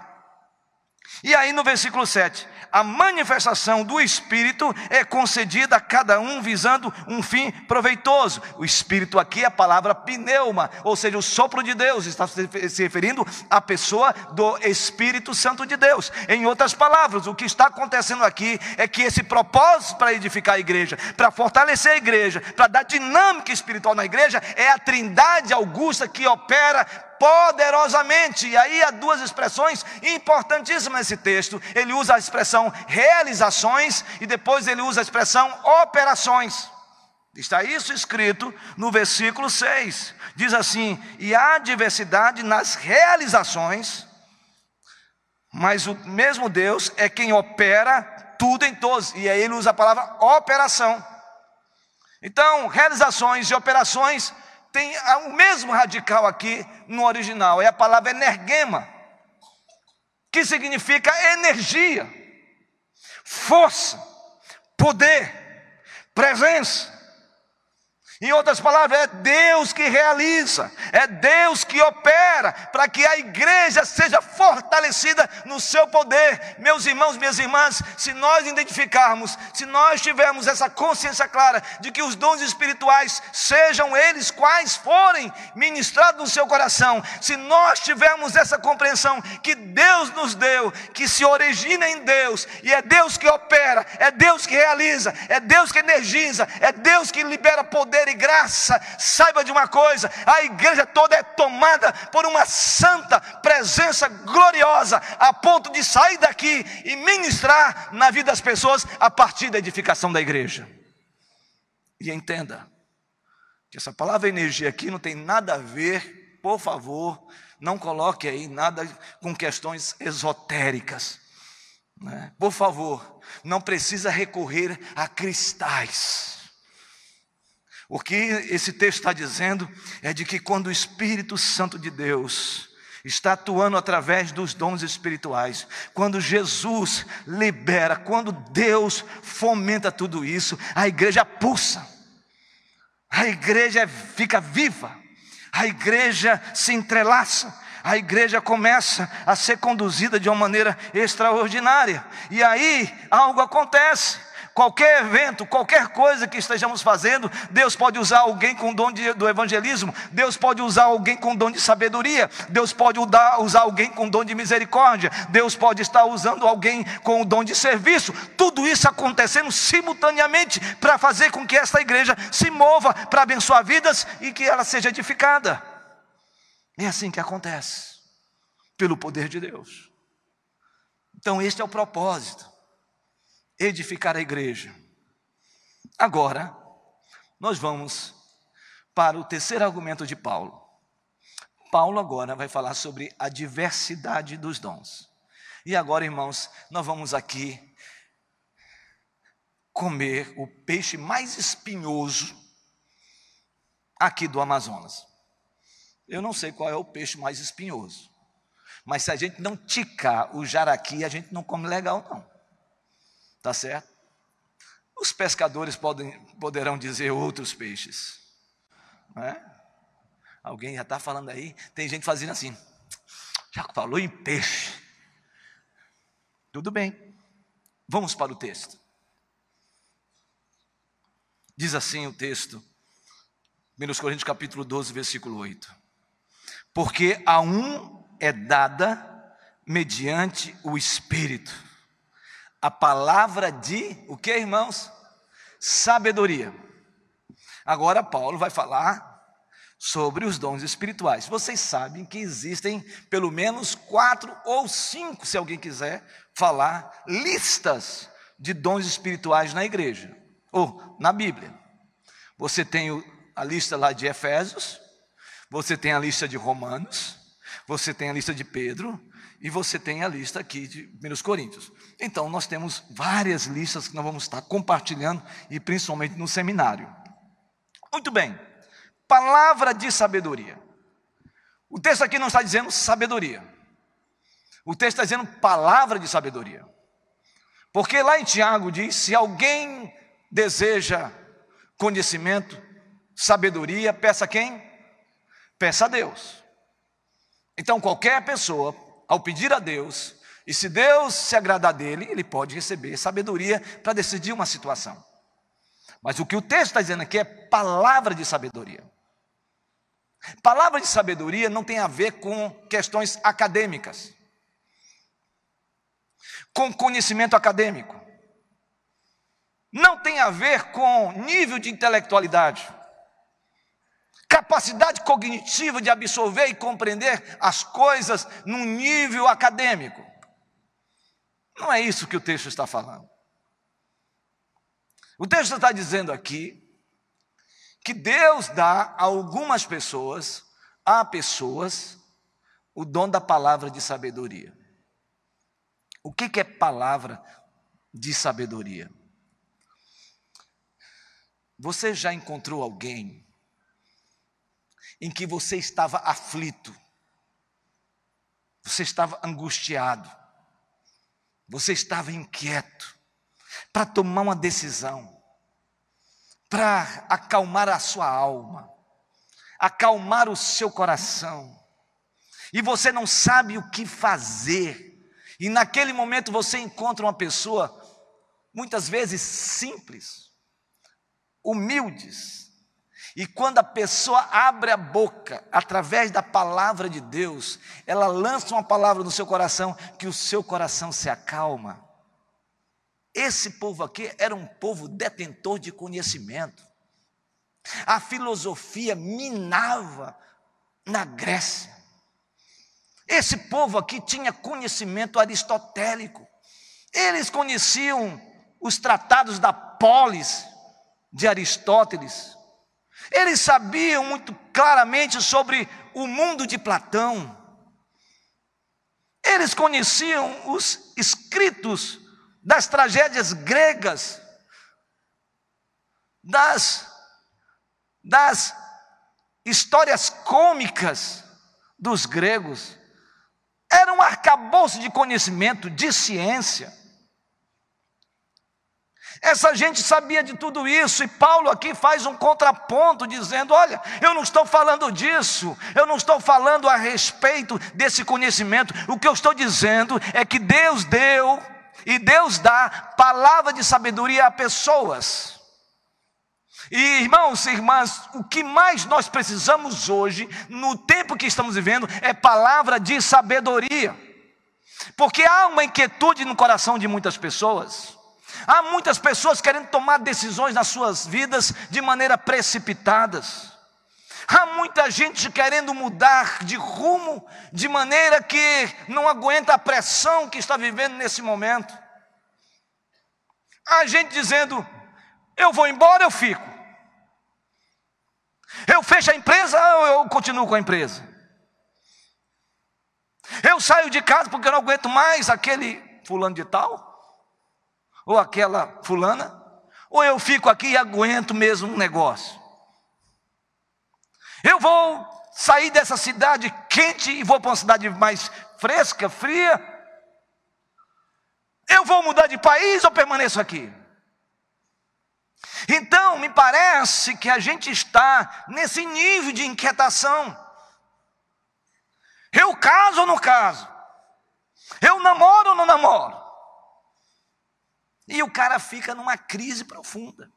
E aí, no versículo 7, a manifestação do Espírito é concedida a cada um visando um fim proveitoso. O Espírito aqui é a palavra pneuma, ou seja, o sopro de Deus, está se referindo à pessoa do Espírito Santo de Deus. Em outras palavras, o que está acontecendo aqui é que esse propósito para edificar a igreja, para fortalecer a igreja, para dar dinâmica espiritual na igreja, é a trindade augusta que opera poderosamente. E aí há duas expressões importantíssimas nesse texto. Ele usa a expressão realizações e depois ele usa a expressão operações. Está isso escrito no versículo 6. Diz assim: E há diversidade nas realizações, mas o mesmo Deus é quem opera tudo em todos. E aí ele usa a palavra operação. Então, realizações e operações tem o mesmo radical aqui no original, é a palavra energema, que significa energia, força, poder, presença. Em outras palavras, é Deus que realiza, é Deus que opera para que a igreja seja fortalecida no seu poder. Meus irmãos, minhas irmãs, se nós identificarmos, se nós tivermos essa consciência clara de que os dons espirituais, sejam eles quais forem, ministrados no seu coração, se nós tivermos essa compreensão que Deus nos deu, que se origina em Deus, e é Deus que opera, é Deus que realiza, é Deus que energiza, é Deus que libera poder e graça, saiba de uma coisa: a igreja toda é tomada por uma santa presença gloriosa, a ponto de sair daqui e ministrar na vida das pessoas a partir da edificação da igreja. E entenda que essa palavra energia aqui não tem nada a ver, por favor, não coloque aí nada com questões esotéricas. Né? Por favor, não precisa recorrer a cristais. O que esse texto está dizendo é de que quando o Espírito Santo de Deus está atuando através dos dons espirituais, quando Jesus libera, quando Deus fomenta tudo isso, a igreja pulsa, a igreja fica viva, a igreja se entrelaça, a igreja começa a ser conduzida de uma maneira extraordinária, e aí algo acontece qualquer evento, qualquer coisa que estejamos fazendo, Deus pode usar alguém com dom de, do evangelismo, Deus pode usar alguém com dom de sabedoria, Deus pode usar, alguém com dom de misericórdia, Deus pode estar usando alguém com o dom de serviço, tudo isso acontecendo simultaneamente para fazer com que esta igreja se mova para abençoar vidas e que ela seja edificada. É assim que acontece, pelo poder de Deus. Então, este é o propósito edificar a igreja. Agora, nós vamos para o terceiro argumento de Paulo. Paulo agora vai falar sobre a diversidade dos dons. E agora, irmãos, nós vamos aqui comer o peixe mais espinhoso aqui do Amazonas. Eu não sei qual é o peixe mais espinhoso, mas se a gente não ticar o jaraqui, a gente não come legal, não. Tá certo? Os pescadores podem, poderão dizer outros peixes. É? Alguém já está falando aí, tem gente fazendo assim. Já falou em peixe. Tudo bem. Vamos para o texto. Diz assim o texto, 1 Coríntios capítulo 12, versículo 8. Porque a um é dada mediante o Espírito a palavra de o que, irmãos? Sabedoria. Agora Paulo vai falar sobre os dons espirituais. Vocês sabem que existem pelo menos quatro ou cinco, se alguém quiser falar, listas de dons espirituais na igreja ou na Bíblia. Você tem a lista lá de Efésios, você tem a lista de Romanos, você tem a lista de Pedro, e você tem a lista aqui de 1 Coríntios. Então, nós temos várias listas que nós vamos estar compartilhando, e principalmente no seminário. Muito bem, palavra de sabedoria. O texto aqui não está dizendo sabedoria, o texto está dizendo palavra de sabedoria. Porque lá em Tiago diz: se alguém deseja conhecimento, sabedoria, peça a quem? Peça a Deus. Então, qualquer pessoa ao pedir a Deus, e se Deus se agradar dele, ele pode receber sabedoria para decidir uma situação. Mas o que o texto está dizendo aqui é palavra de sabedoria. Palavra de sabedoria não tem a ver com questões acadêmicas, com conhecimento acadêmico, não tem a ver com nível de intelectualidade capacidade cognitiva de absorver e compreender as coisas num nível acadêmico. Não é isso que o texto está falando. O texto está dizendo aqui que Deus dá a algumas pessoas, a pessoas, o dom da palavra de sabedoria. O que, é palavra de sabedoria? Você já encontrou alguém em que você estava aflito, você estava angustiado, você estava inquieto, para tomar uma decisão, para acalmar a sua alma, acalmar o seu coração, e você não sabe o que fazer, e naquele momento você encontra uma pessoa, muitas vezes simples, humildes, e quando a pessoa abre a boca, através da palavra de Deus, ela lança uma palavra no seu coração, que o seu coração se acalma. Esse povo aqui era um povo detentor de conhecimento. A filosofia minava na Grécia. Esse povo aqui tinha conhecimento aristotélico. Eles conheciam os tratados da polis de Aristóteles. Eles sabiam muito claramente sobre o mundo de Platão. Eles conheciam os escritos das tragédias gregas, das, das histórias cômicas dos gregos. Era um arcabouço de conhecimento, de ciência. Essa gente sabia de tudo isso, e Paulo aqui faz um contraponto, dizendo: Olha, eu não estou falando disso, eu não estou falando a respeito desse conhecimento, o que eu estou dizendo é que Deus deu e Deus dá palavra de sabedoria a pessoas. E irmãos e irmãs, o que mais nós precisamos hoje, no tempo que estamos vivendo, é palavra de sabedoria. Porque há uma inquietude no coração de muitas pessoas. Há muitas pessoas querendo tomar decisões nas suas vidas de maneira precipitadas. Há muita gente querendo mudar de rumo de maneira que não aguenta a pressão que está vivendo nesse momento. Há gente dizendo: eu vou embora, eu fico. Eu fecho a empresa ou eu continuo com a empresa? Eu saio de casa porque eu não aguento mais aquele fulano de tal? Ou aquela fulana? Ou eu fico aqui e aguento mesmo um negócio? Eu vou sair dessa cidade quente e vou para uma cidade mais fresca, fria? Eu vou mudar de país ou permaneço aqui? Então, me parece que a gente está nesse nível de inquietação. Eu caso ou não caso? Eu namoro ou não namoro? E o cara fica numa crise profunda.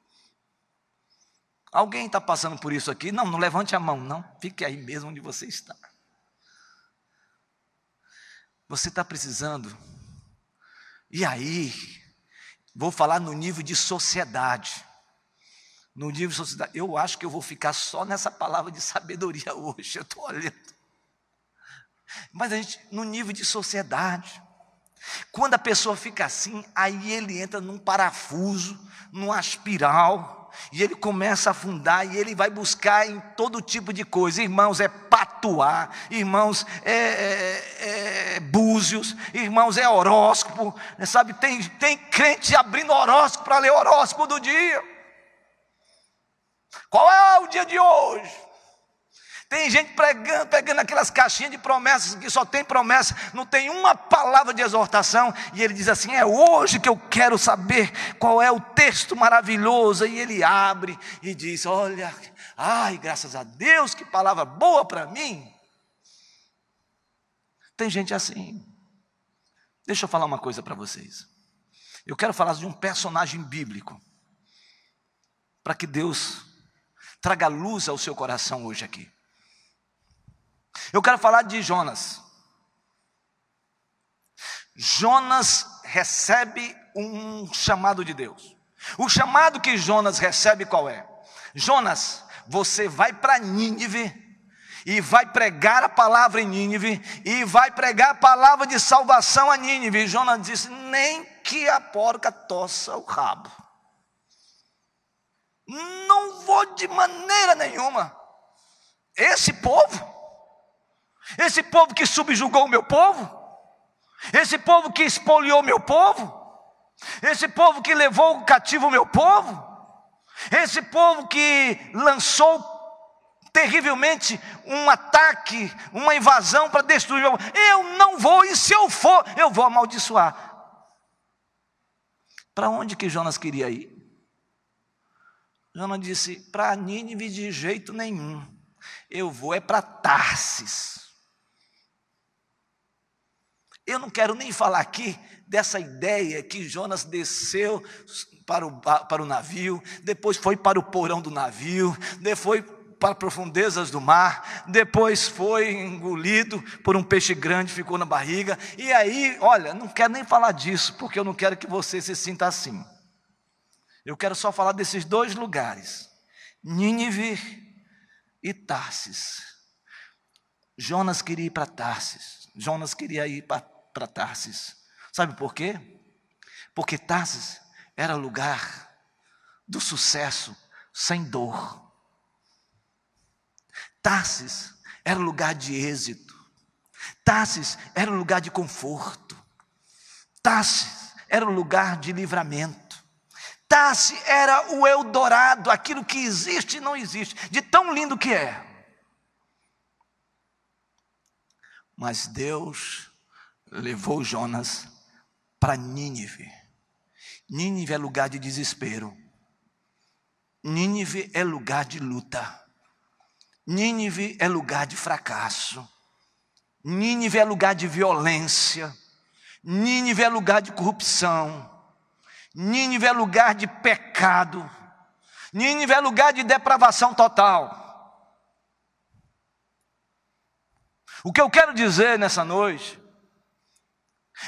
Alguém está passando por isso aqui? Não, não levante a mão, não. Fique aí mesmo onde você está. Você está precisando. E aí, vou falar no nível de sociedade. No nível de sociedade. Eu acho que eu vou ficar só nessa palavra de sabedoria hoje. Eu estou olhando. Mas a gente, no nível de sociedade. Quando a pessoa fica assim, aí ele entra num parafuso, numa espiral e ele começa a afundar, e ele vai buscar em todo tipo de coisa. Irmãos, é patuar, irmãos, é, é, é búzios, irmãos, é horóscopo, sabe? Tem, tem crente abrindo horóscopo para ler horóscopo do dia. Qual é o dia de hoje? Tem gente pregando, pegando aquelas caixinhas de promessas que só tem promessa, não tem uma palavra de exortação, e ele diz assim: É hoje que eu quero saber qual é o texto maravilhoso. E ele abre e diz: Olha, ai, graças a Deus, que palavra boa para mim. Tem gente assim. Deixa eu falar uma coisa para vocês. Eu quero falar de um personagem bíblico, para que Deus traga luz ao seu coração hoje aqui. Eu quero falar de Jonas. Jonas recebe um chamado de Deus. O chamado que Jonas recebe qual é? Jonas, você vai para Nínive e vai pregar a palavra em Nínive e vai pregar a palavra de salvação a Nínive. E Jonas disse: nem que a porca tossa o rabo. Não vou de maneira nenhuma. Esse povo esse povo que subjugou o meu povo, esse povo que espoliou meu povo, esse povo que levou cativo o meu povo, esse povo que lançou terrivelmente um ataque, uma invasão para destruir. Eu não vou, e se eu for, eu vou amaldiçoar. Para onde que Jonas queria ir? Jonas disse: para Nínive de jeito nenhum. Eu vou é para Tarsis. Eu não quero nem falar aqui dessa ideia que Jonas desceu para o, para o navio, depois foi para o porão do navio, depois para profundezas do mar, depois foi engolido por um peixe grande, ficou na barriga, e aí, olha, não quero nem falar disso, porque eu não quero que você se sinta assim. Eu quero só falar desses dois lugares, Nínive e Tarsis. Jonas queria ir para Tarsis, Jonas queria ir para Tarsis. Sabe por quê? Porque Tarsis era lugar do sucesso sem dor. Tarsis era lugar de êxito. Tarsis era lugar de conforto. Tarsis era lugar de livramento. Tarsis era o Eldorado, aquilo que existe e não existe, de tão lindo que é. Mas Deus levou Jonas para Nínive. Nínive é lugar de desespero. Nínive é lugar de luta. Nínive é lugar de fracasso. Nínive é lugar de violência. Nínive é lugar de corrupção. Nínive é lugar de pecado. Nínive é lugar de depravação total. O que eu quero dizer nessa noite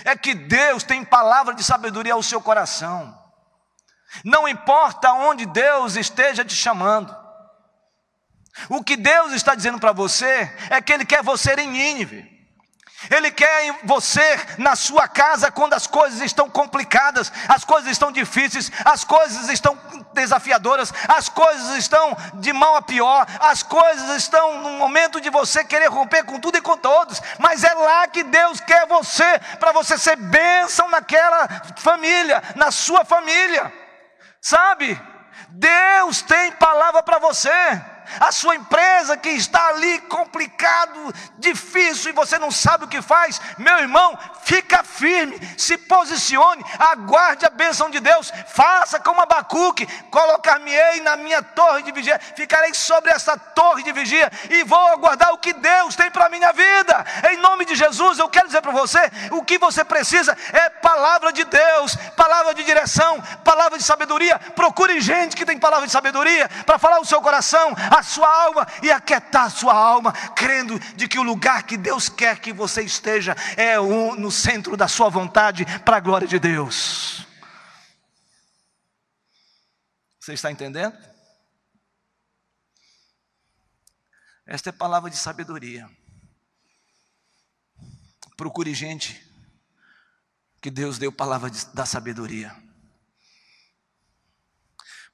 é que Deus tem palavra de sabedoria ao seu coração. Não importa onde Deus esteja te chamando. O que Deus está dizendo para você é que Ele quer você em Nínive. Ele quer você na sua casa quando as coisas estão complicadas, as coisas estão difíceis, as coisas estão desafiadoras, as coisas estão de mal a pior, as coisas estão no momento de você querer romper com tudo e com todos, mas é lá que Deus quer você, para você ser bênção naquela família, na sua família, sabe? Deus tem palavra para você a sua empresa que está ali complicado, difícil e você não sabe o que faz, meu irmão, fica firme, se posicione, aguarde a bênção de Deus, faça como Abacuque, colocar-me-ei na minha torre de vigia, ficarei sobre essa torre de vigia e vou aguardar o que Deus tem para a minha vida. Em nome de Jesus, eu quero dizer para você, o que você precisa é palavra de Deus, palavra de direção, palavra de sabedoria. Procure gente que tem palavra de sabedoria para falar o seu coração, a sua alma e aquietar a sua alma, crendo de que o lugar que Deus quer que você esteja é no centro da sua vontade, para a glória de Deus. Você está entendendo? Esta é palavra de sabedoria. Procure gente que Deus deu palavra de, da sabedoria.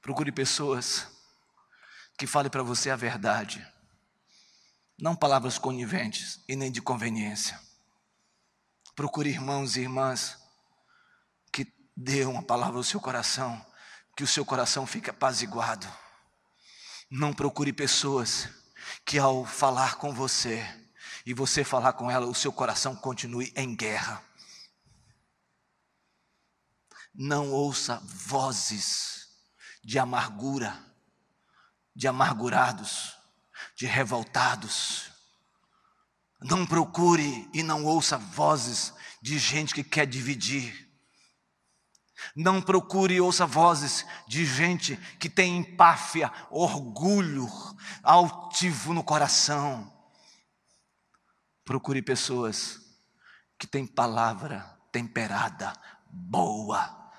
Procure pessoas que fale para você a verdade, não palavras coniventes e nem de conveniência. Procure irmãos e irmãs que dê uma palavra ao seu coração, que o seu coração fique apaziguado. Não procure pessoas que ao falar com você e você falar com ela, o seu coração continue em guerra. Não ouça vozes de amargura de amargurados, de revoltados. Não procure e não ouça vozes de gente que quer dividir. Não procure e ouça vozes de gente que tem empáfia, orgulho, altivo no coração. Procure pessoas que têm palavra temperada, boa,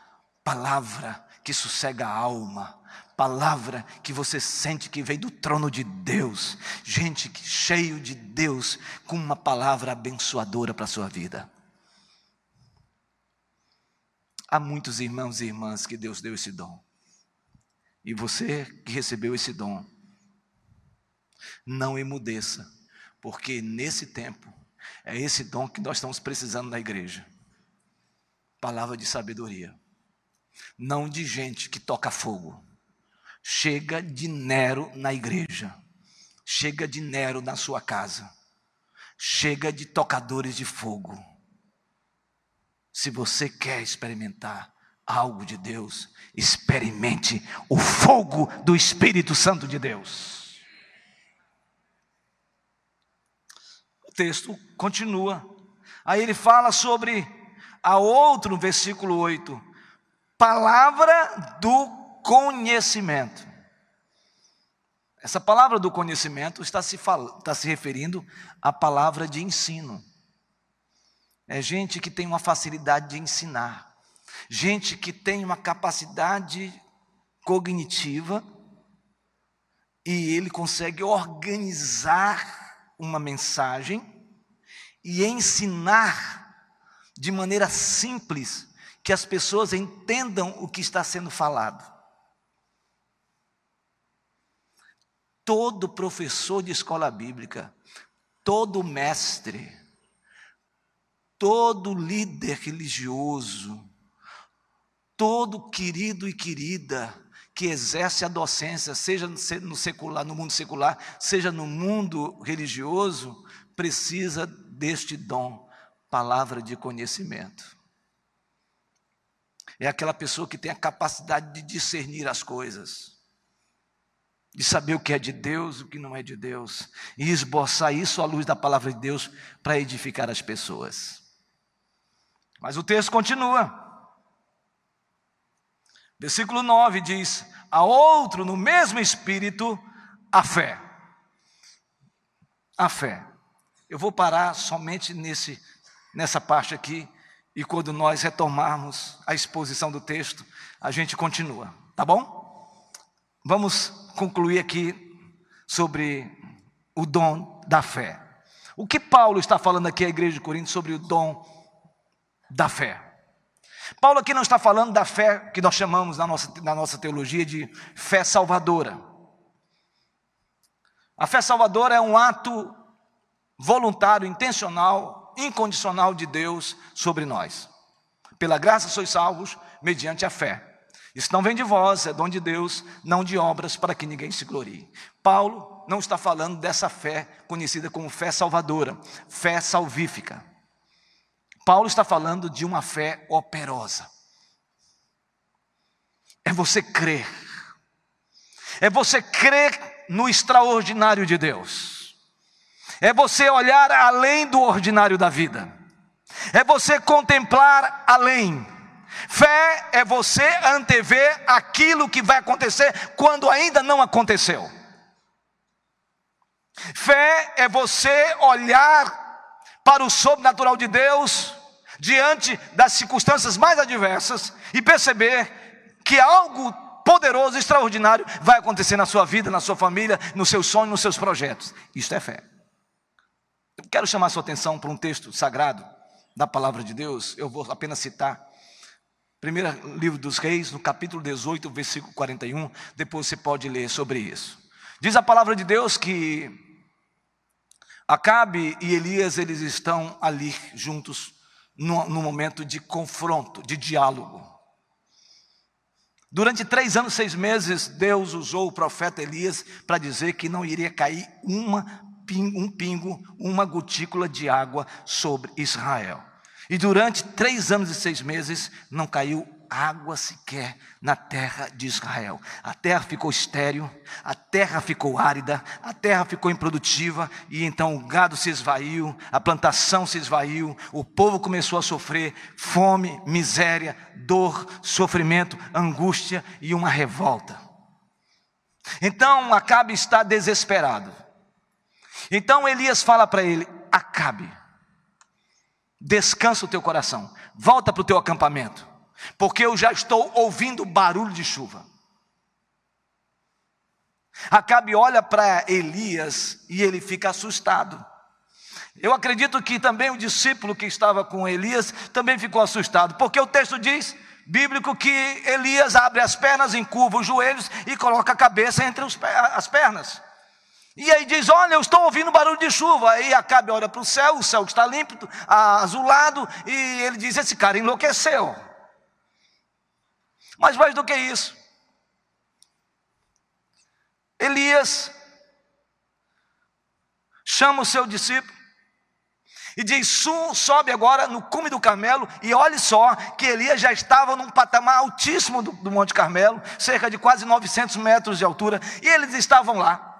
palavra que sossega a alma, palavra que você sente que vem do trono de Deus, gente cheio de Deus, com uma palavra abençoadora para a sua vida. Há muitos irmãos e irmãs que Deus deu esse dom. E você que recebeu esse dom, não emudeça, porque nesse tempo é esse dom que nós estamos precisando na igreja. Palavra de sabedoria. Não de gente que toca fogo Chega de Nero na igreja. chega de Nero na sua casa, chega de tocadores de fogo. Se você quer experimentar algo de Deus, experimente o fogo do Espírito Santo de Deus. O texto continua. Aí ele fala sobre a outro versículo 8, palavra do conhecimento. Essa palavra do conhecimento está se, está se referindo à palavra de ensino. É gente que tem uma facilidade de ensinar, gente que tem uma capacidade cognitiva e ele consegue organizar uma mensagem e ensinar de maneira simples que as pessoas entendam o que está sendo falado. Todo professor de escola bíblica, todo mestre, todo líder religioso, todo querido e querida que exerce a docência, seja no secular, no mundo secular, seja no mundo religioso, precisa deste dom, palavra de conhecimento. É aquela pessoa que tem a capacidade de discernir as coisas de saber o que é de Deus, o que não é de Deus, e esboçar isso à luz da palavra de Deus para edificar as pessoas. Mas o texto continua. Versículo 9 diz: A outro no mesmo espírito, a fé. A fé. Eu vou parar somente nesse, nessa parte aqui, e quando nós retomarmos a exposição do texto, a gente continua, tá bom? Vamos concluir aqui sobre o dom da fé. O que Paulo está falando aqui à igreja de Corinto sobre o dom da fé? Paulo aqui não está falando da fé que nós chamamos na nossa, na nossa teologia de fé salvadora. A fé salvadora é um ato voluntário, intencional, incondicional de Deus sobre nós. Pela graça sois salvos mediante a fé. Isso não vem de vós, é dom de Deus, não de obras para que ninguém se glorie. Paulo não está falando dessa fé conhecida como fé salvadora, fé salvífica. Paulo está falando de uma fé operosa. É você crer. É você crer no extraordinário de Deus. É você olhar além do ordinário da vida. É você contemplar além Fé é você antever aquilo que vai acontecer quando ainda não aconteceu. Fé é você olhar para o sobrenatural de Deus diante das circunstâncias mais adversas e perceber que algo poderoso, extraordinário vai acontecer na sua vida, na sua família, nos seus sonhos, nos seus projetos. Isto é fé. Eu quero chamar sua atenção para um texto sagrado da palavra de Deus, eu vou apenas citar Primeiro livro dos Reis, no capítulo 18, versículo 41, depois você pode ler sobre isso. Diz a palavra de Deus que Acabe e Elias, eles estão ali juntos no, no momento de confronto, de diálogo. Durante três anos, seis meses, Deus usou o profeta Elias para dizer que não iria cair uma, um pingo, uma gotícula de água sobre Israel. E durante três anos e seis meses não caiu água sequer na terra de Israel. A terra ficou estéril, a terra ficou árida, a terra ficou improdutiva, e então o gado se esvaiu, a plantação se esvaiu, o povo começou a sofrer fome, miséria, dor, sofrimento, angústia e uma revolta. Então Acabe está desesperado. Então Elias fala para ele: Acabe Descansa o teu coração. Volta para o teu acampamento. Porque eu já estou ouvindo barulho de chuva. Acabe olha para Elias e ele fica assustado. Eu acredito que também o discípulo que estava com Elias também ficou assustado, porque o texto diz, bíblico, que Elias abre as pernas, encurva os joelhos e coloca a cabeça entre as pernas. E aí diz: Olha, eu estou ouvindo barulho de chuva. Aí Acabe olha para o céu, o céu está límpido, azulado, e ele diz: Esse cara enlouqueceu. Mas mais do que isso, Elias chama o seu discípulo e diz: sobe agora no cume do Carmelo, e olhe só que Elias já estava num patamar altíssimo do, do, Monte Carmelo, cerca de quase 900 metros de altura, e eles estavam lá.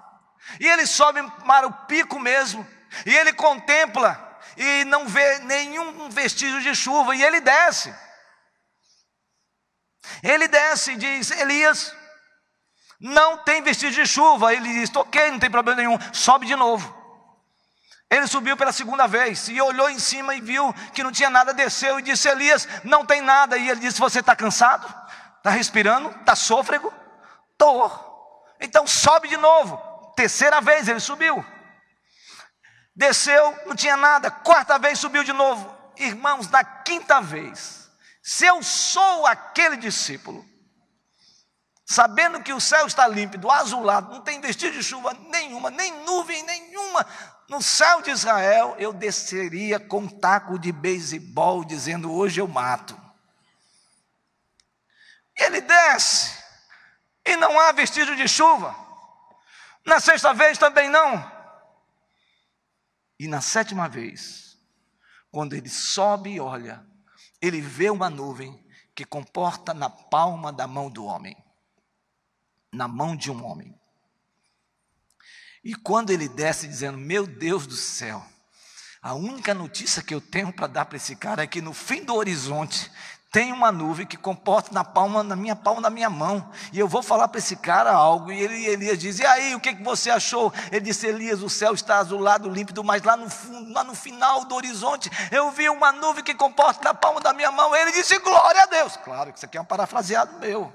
E ele sobe para o pico mesmo, e ele contempla, e não vê nenhum vestígio de chuva, e ele desce. Ele desce e diz: Elias, não tem vestígio de chuva. Ele diz: Ok, não tem problema nenhum, sobe de novo. Ele subiu pela segunda vez e olhou em cima e viu que não tinha nada, desceu e disse: Elias, não tem nada. E ele disse: Você está cansado? Está respirando? Está sôfrego? Estou. Então sobe de novo. Terceira vez ele subiu. Desceu, não tinha nada. Quarta vez subiu de novo. Irmãos, na quinta vez, se eu sou aquele discípulo, sabendo que o céu está límpido, azulado, não tem vestígio de chuva nenhuma, nem nuvem nenhuma, no céu de Israel, eu desceria com um taco de beisebol, dizendo: Hoje eu mato. Ele desce, e não há vestígio de chuva. Na sexta vez também não. E na sétima vez, quando ele sobe e olha, ele vê uma nuvem que comporta na palma da mão do homem, na mão de um homem. E quando ele desce dizendo: Meu Deus do céu, a única notícia que eu tenho para dar para esse cara é que no fim do horizonte tem uma nuvem que comporta na palma, na minha palma, na minha mão. E eu vou falar para esse cara algo. E ele, Elias diz: E aí, o que, que você achou? Ele disse: Elias, o céu está azulado, límpido, mas lá no fundo, lá no final do horizonte, eu vi uma nuvem que comporta na palma da minha mão. Ele disse: Glória a Deus. Claro que isso aqui é um parafraseado meu.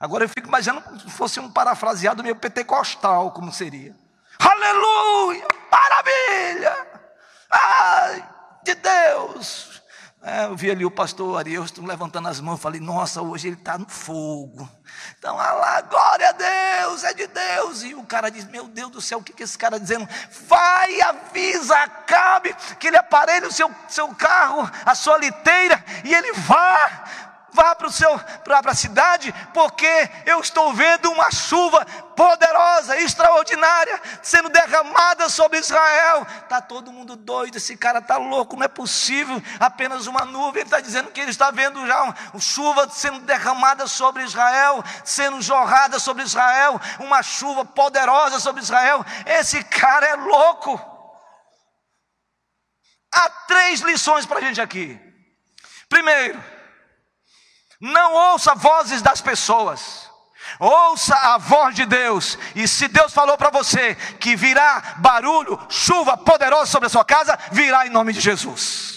Agora eu fico imaginando se fosse um parafraseado meio pentecostal, como seria. Aleluia! Maravilha! Ai, de Deus! É, eu vi ali o pastor Arielson levantando as mãos, falei, nossa, hoje ele está no fogo. Então, lá, glória a Deus, é de Deus. E o cara diz, meu Deus do céu, o que, que esse cara dizendo? Vai, avisa, acabe, que ele aparelhe o seu, seu carro, a sua liteira, e ele vá, vá para, a cidade, porque eu estou vendo uma chuva poderosa, extraordinária, sendo derramada sobre Israel. Está todo mundo doido, esse cara está louco, não é possível, apenas uma nuvem. Ele está dizendo que ele está vendo já uma chuva sendo derramada sobre Israel, sendo jorrada sobre Israel, uma chuva poderosa sobre Israel. Esse cara é louco. Há três lições para a gente aqui. Primeiro, não ouça vozes das pessoas. Ouça a voz de Deus, e se Deus falou para você que virá barulho, chuva poderosa sobre a sua casa, virá em nome de Jesus.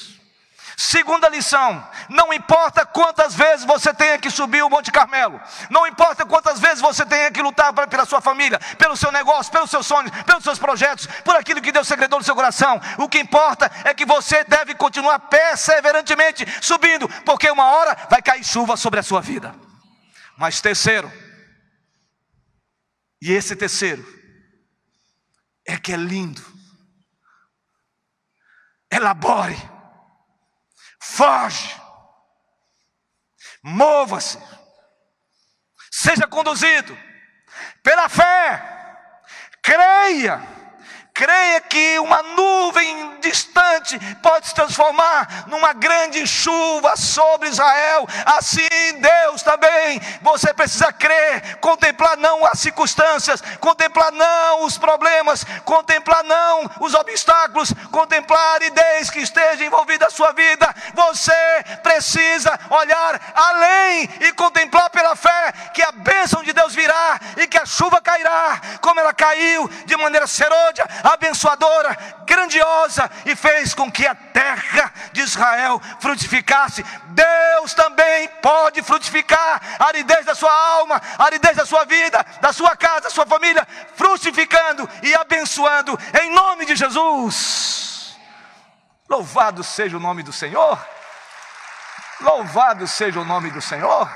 Segunda lição: não importa quantas vezes você tenha que subir o Monte Carmelo, não importa quantas vezes você tenha que lutar pela sua família, pelo seu negócio, pelos seus sonhos, pelos seus projetos, por aquilo que Deus segredou no seu coração, o que importa é que você deve continuar perseverantemente subindo, porque uma hora vai cair chuva sobre a sua vida. Mas terceiro, e esse terceiro, é que é lindo, elabore foge, mova-se, seja conduzido pela fé, creia Creia que uma nuvem distante pode se transformar numa grande chuva sobre Israel. Assim, Deus também, você precisa crer, contemplar não as circunstâncias, contemplar não os problemas, contemplar não os obstáculos, contemplar a aridez que esteja envolvida na sua vida. Você precisa olhar além e contemplar pela fé que a bênção de Deus virá e que a chuva cairá, como ela caiu de maneira serôdia abençoadora, grandiosa e fez com que a terra de Israel frutificasse. Deus também pode frutificar a aridez da sua alma, a aridez da sua vida, da sua casa, da sua família, frutificando e abençoando em nome de Jesus. Louvado seja o nome do Senhor. Louvado seja o nome do Senhor.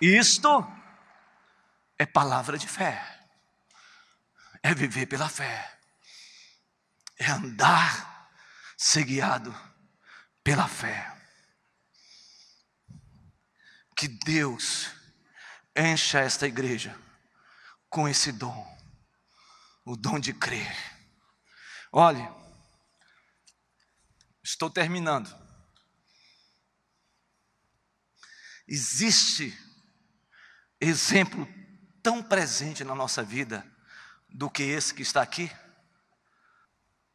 Isto é palavra de fé, é viver pela fé, é andar ser guiado pela fé. Que Deus encha esta igreja com esse dom, o dom de crer. Olhe, estou terminando. Existe exemplo tão presente na nossa vida do que esse que está aqui?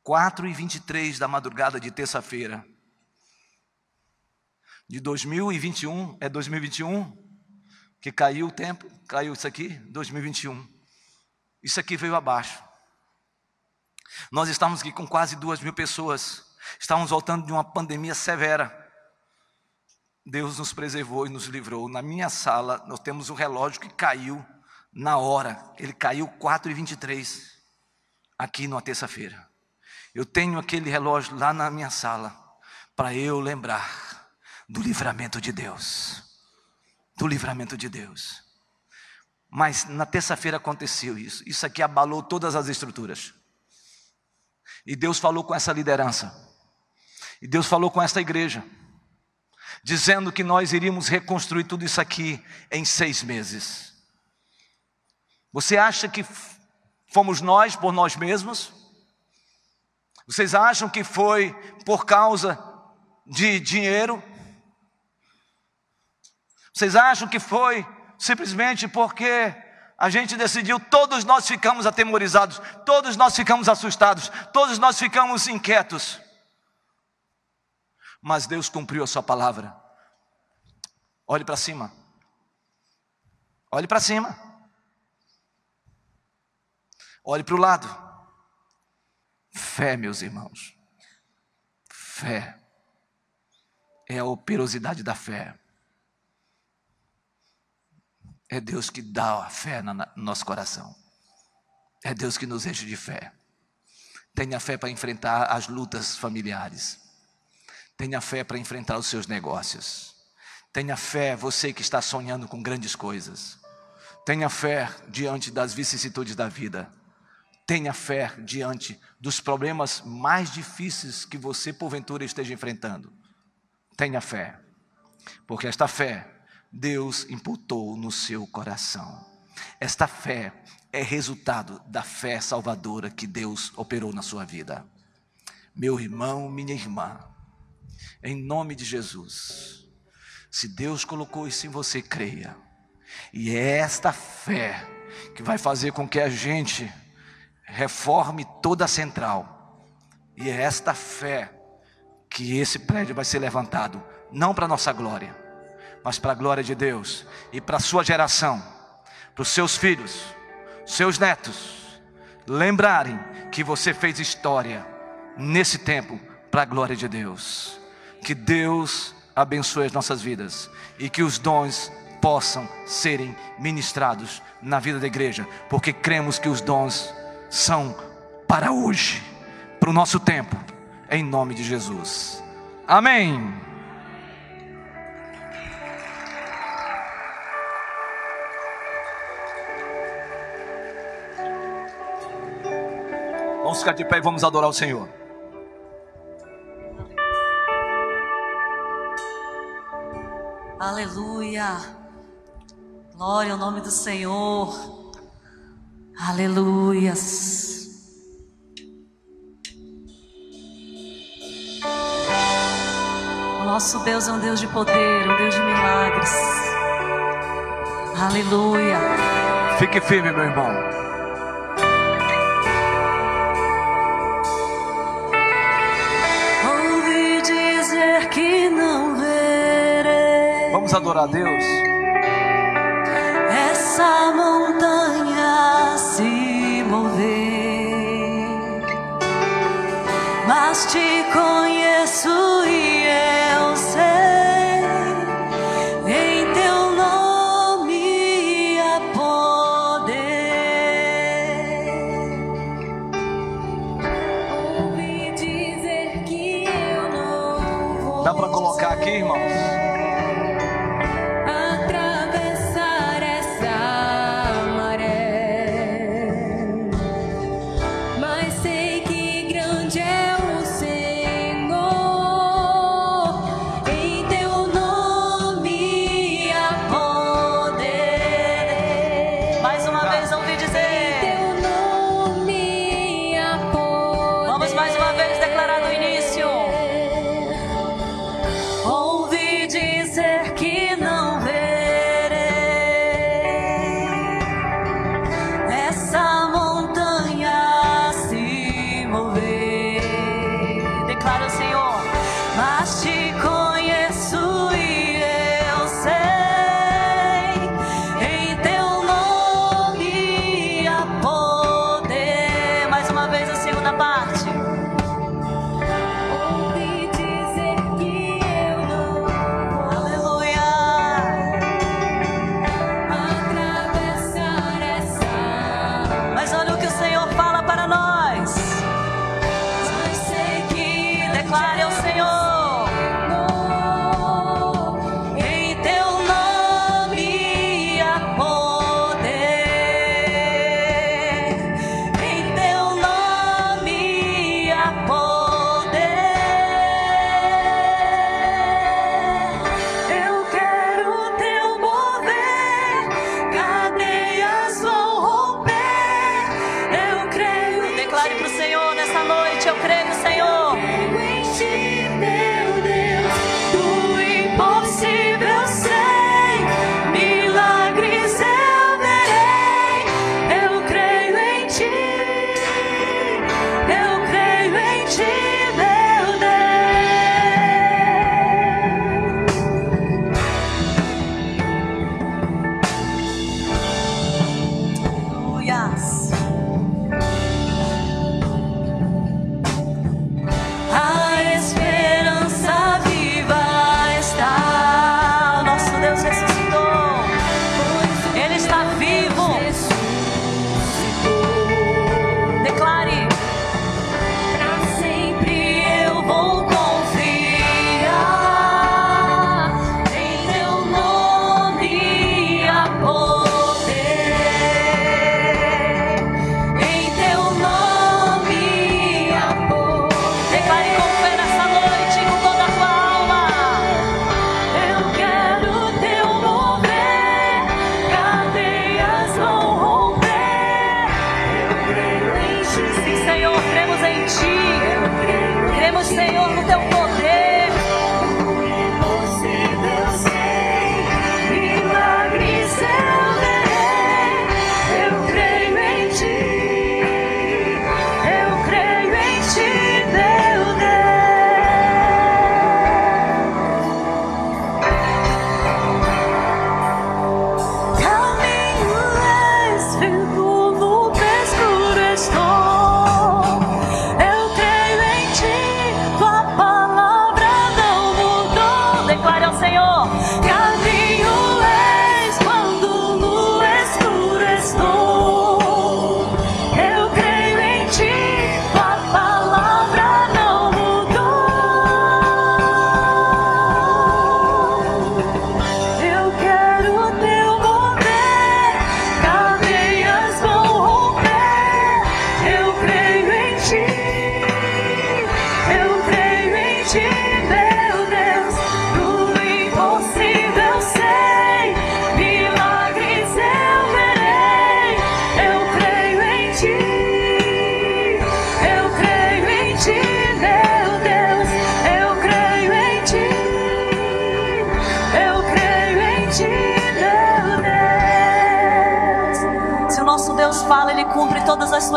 4 e 23 da madrugada de terça-feira de 2021, é 2021 que caiu o tempo, caiu isso aqui, 2021. Isso aqui veio abaixo. Nós estamos aqui com quase duas mil pessoas, estávamos voltando de uma pandemia severa. Deus nos preservou e nos livrou. Na minha sala, nós temos um relógio que caiu na hora. Ele caiu 4 e 23 aqui numa terça-feira. Eu tenho aquele relógio lá na minha sala para eu lembrar do livramento de Deus. Do livramento de Deus. Mas na terça-feira aconteceu isso. Isso aqui abalou todas as estruturas. E Deus falou com essa liderança. E Deus falou com esta igreja dizendo que nós iríamos reconstruir tudo isso aqui em seis meses. Você acha que fomos nós por nós mesmos? Vocês acham que foi por causa de dinheiro? Vocês acham que foi simplesmente porque a gente decidiu, todos nós ficamos atemorizados, todos nós ficamos assustados, todos nós ficamos inquietos mas Deus cumpriu a sua palavra. Olhe para cima. Olhe para cima. Olhe para o lado. Fé, meus irmãos. Fé. É a operosidade da fé. É Deus que dá a fé no nosso coração. É Deus que nos enche de fé. Tenha fé para enfrentar as lutas familiares. Tenha fé para enfrentar os seus negócios. Tenha fé, você que está sonhando com grandes coisas. Tenha fé diante das vicissitudes da vida. Tenha fé diante dos problemas mais difíceis que você porventura esteja enfrentando. Tenha fé, porque esta fé Deus imputou no seu coração. Esta fé é resultado da fé salvadora que Deus operou na sua vida. Meu irmão, minha irmã, em nome de Jesus. Se Deus colocou isso em você, creia. E é esta fé que vai fazer com que a gente reforme toda a central. E é esta fé que esse prédio vai ser levantado, não para nossa glória, mas para a glória de Deus e para a sua geração, para os seus filhos, seus netos, lembrarem que você fez história nesse tempo para a glória de Deus. Que Deus abençoe as nossas vidas e que os dons possam serem ministrados na vida da igreja, porque cremos que os dons são para hoje, para o nosso tempo, em nome de Jesus. Amém. Vamos ficar de pé e vamos adorar o Senhor. Aleluia. Glória ao nome do Senhor. Aleluias. Nosso Deus é um Deus de poder, um Deus de milagres. Aleluia. Fique firme, meu irmão. Ouvi dizer que não verei Vamos adorar a Deus. Mas te conheço e my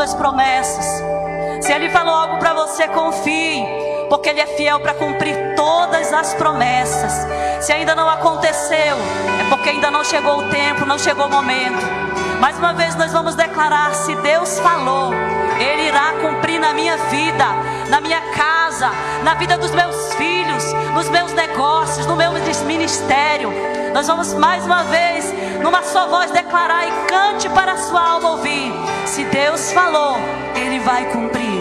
suas promessas. Se Ele falou algo para você, confie, porque Ele é fiel para cumprir todas as promessas. Se ainda não aconteceu, é porque ainda não chegou o tempo, não chegou o momento. Mais uma vez nós vamos declarar: se Deus falou, Ele irá cumprir na minha vida, na minha casa, na vida dos meus filhos, nos meus negócios, no meu ministério. Nós vamos mais uma vez, numa só voz, declarar e cante para a sua alma ouvir. Se Deus falou, Ele vai cumprir.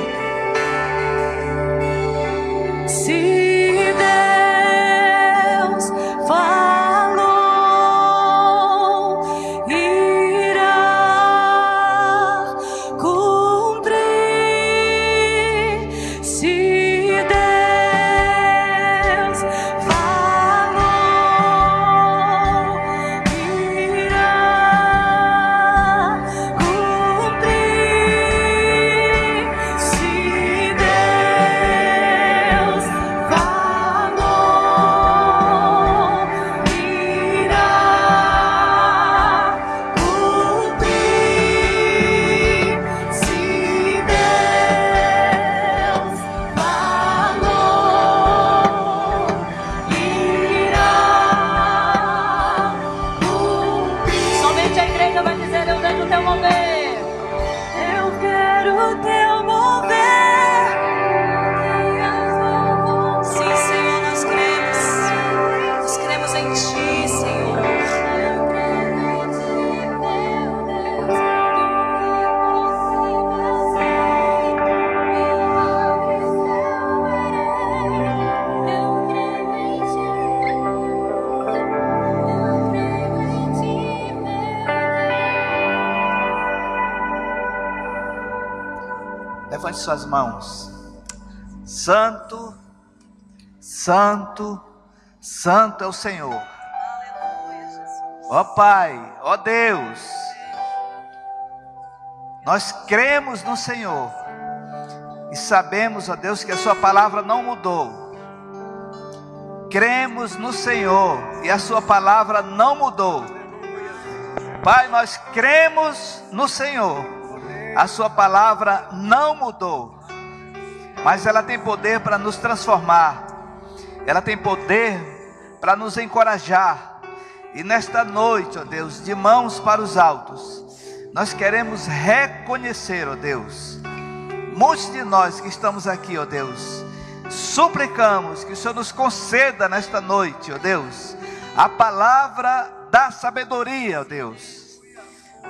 Santo, Santo é o Senhor. Ó Pai, ó Deus, nós cremos no Senhor e sabemos, ó Deus, que a Sua palavra não mudou. Cremos no Senhor e a Sua palavra não mudou. Pai, nós cremos no Senhor, a Sua palavra não mudou, mas ela tem poder para nos transformar, ela tem poder para nos encorajar. E nesta noite, ó Deus, de mãos para os altos, nós queremos reconhecer, ó Deus, muitos de nós que estamos aqui, ó Deus, suplicamos que o Senhor nos conceda nesta noite, ó Deus, a palavra da sabedoria, ó Deus.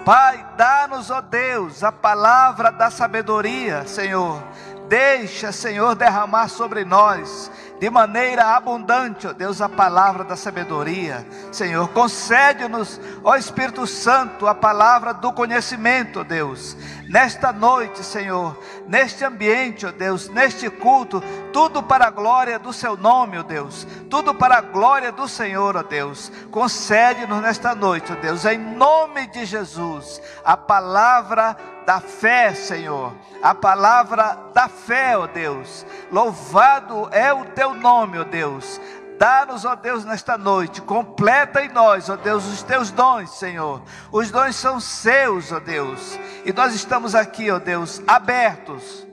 Pai, dá-nos, ó Deus, a palavra da sabedoria, Senhor. Deixa, Senhor, derramar sobre nós de maneira abundante, ó Deus, a palavra da sabedoria. Senhor, concede-nos, ó Espírito Santo, a palavra do conhecimento, ó Deus. Nesta noite, Senhor, neste ambiente, ó Deus, neste culto, tudo para a glória do Seu nome, ó Deus. Tudo para a glória do Senhor, ó Deus. Concede-nos nesta noite, ó Deus, em nome de Jesus, a palavra da fé, Senhor. A palavra da fé, ó Deus. Louvado é o teu nome, ó Deus. Dá-nos, ó Deus, nesta noite, completa em nós, ó Deus, os teus dons, Senhor. Os dons são seus, ó Deus. E nós estamos aqui, ó Deus, abertos.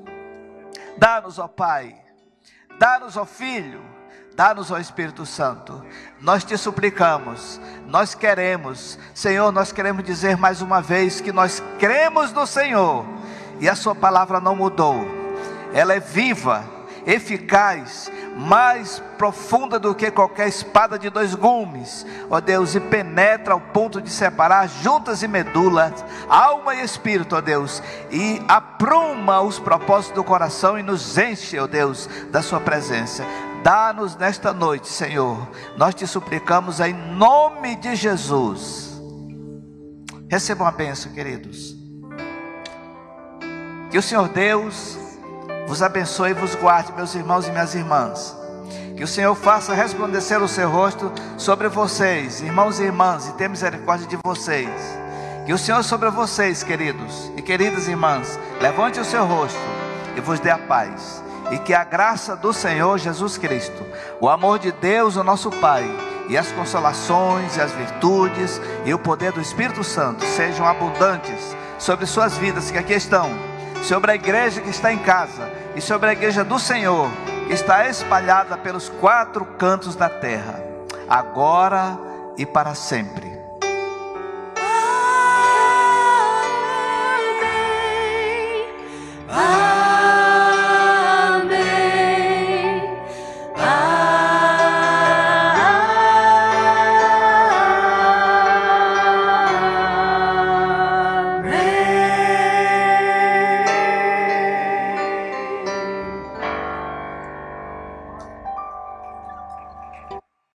Dá-nos, ó Pai. Dá-nos, ó Filho. Dá-nos, ó Espírito Santo. Nós te suplicamos, nós queremos, Senhor, nós queremos dizer mais uma vez que nós cremos no Senhor e a Sua palavra não mudou, ela é viva, eficaz, mais profunda do que qualquer espada de dois gumes, ó Deus, e penetra ao ponto de separar juntas e medulas, alma e espírito, ó Deus, e apruma os propósitos do coração e nos enche, ó Deus, da Sua presença. Dá-nos nesta noite, Senhor, nós te suplicamos em nome de Jesus. Recebam a bênção, queridos. Que o Senhor Deus vos abençoe e vos guarde, meus irmãos e minhas irmãs. Que o Senhor faça resplandecer o seu rosto sobre vocês, irmãos e irmãs, e tenha misericórdia de vocês. Que o Senhor sobre vocês, queridos e queridas irmãs, levante o seu rosto e vos dê a paz. E que a graça do Senhor Jesus Cristo, o amor de Deus, o nosso Pai, e as consolações e as virtudes e o poder do Espírito Santo sejam abundantes sobre suas vidas que aqui estão, sobre a igreja que está em casa e sobre a igreja do Senhor que está espalhada pelos quatro cantos da terra, agora e para sempre.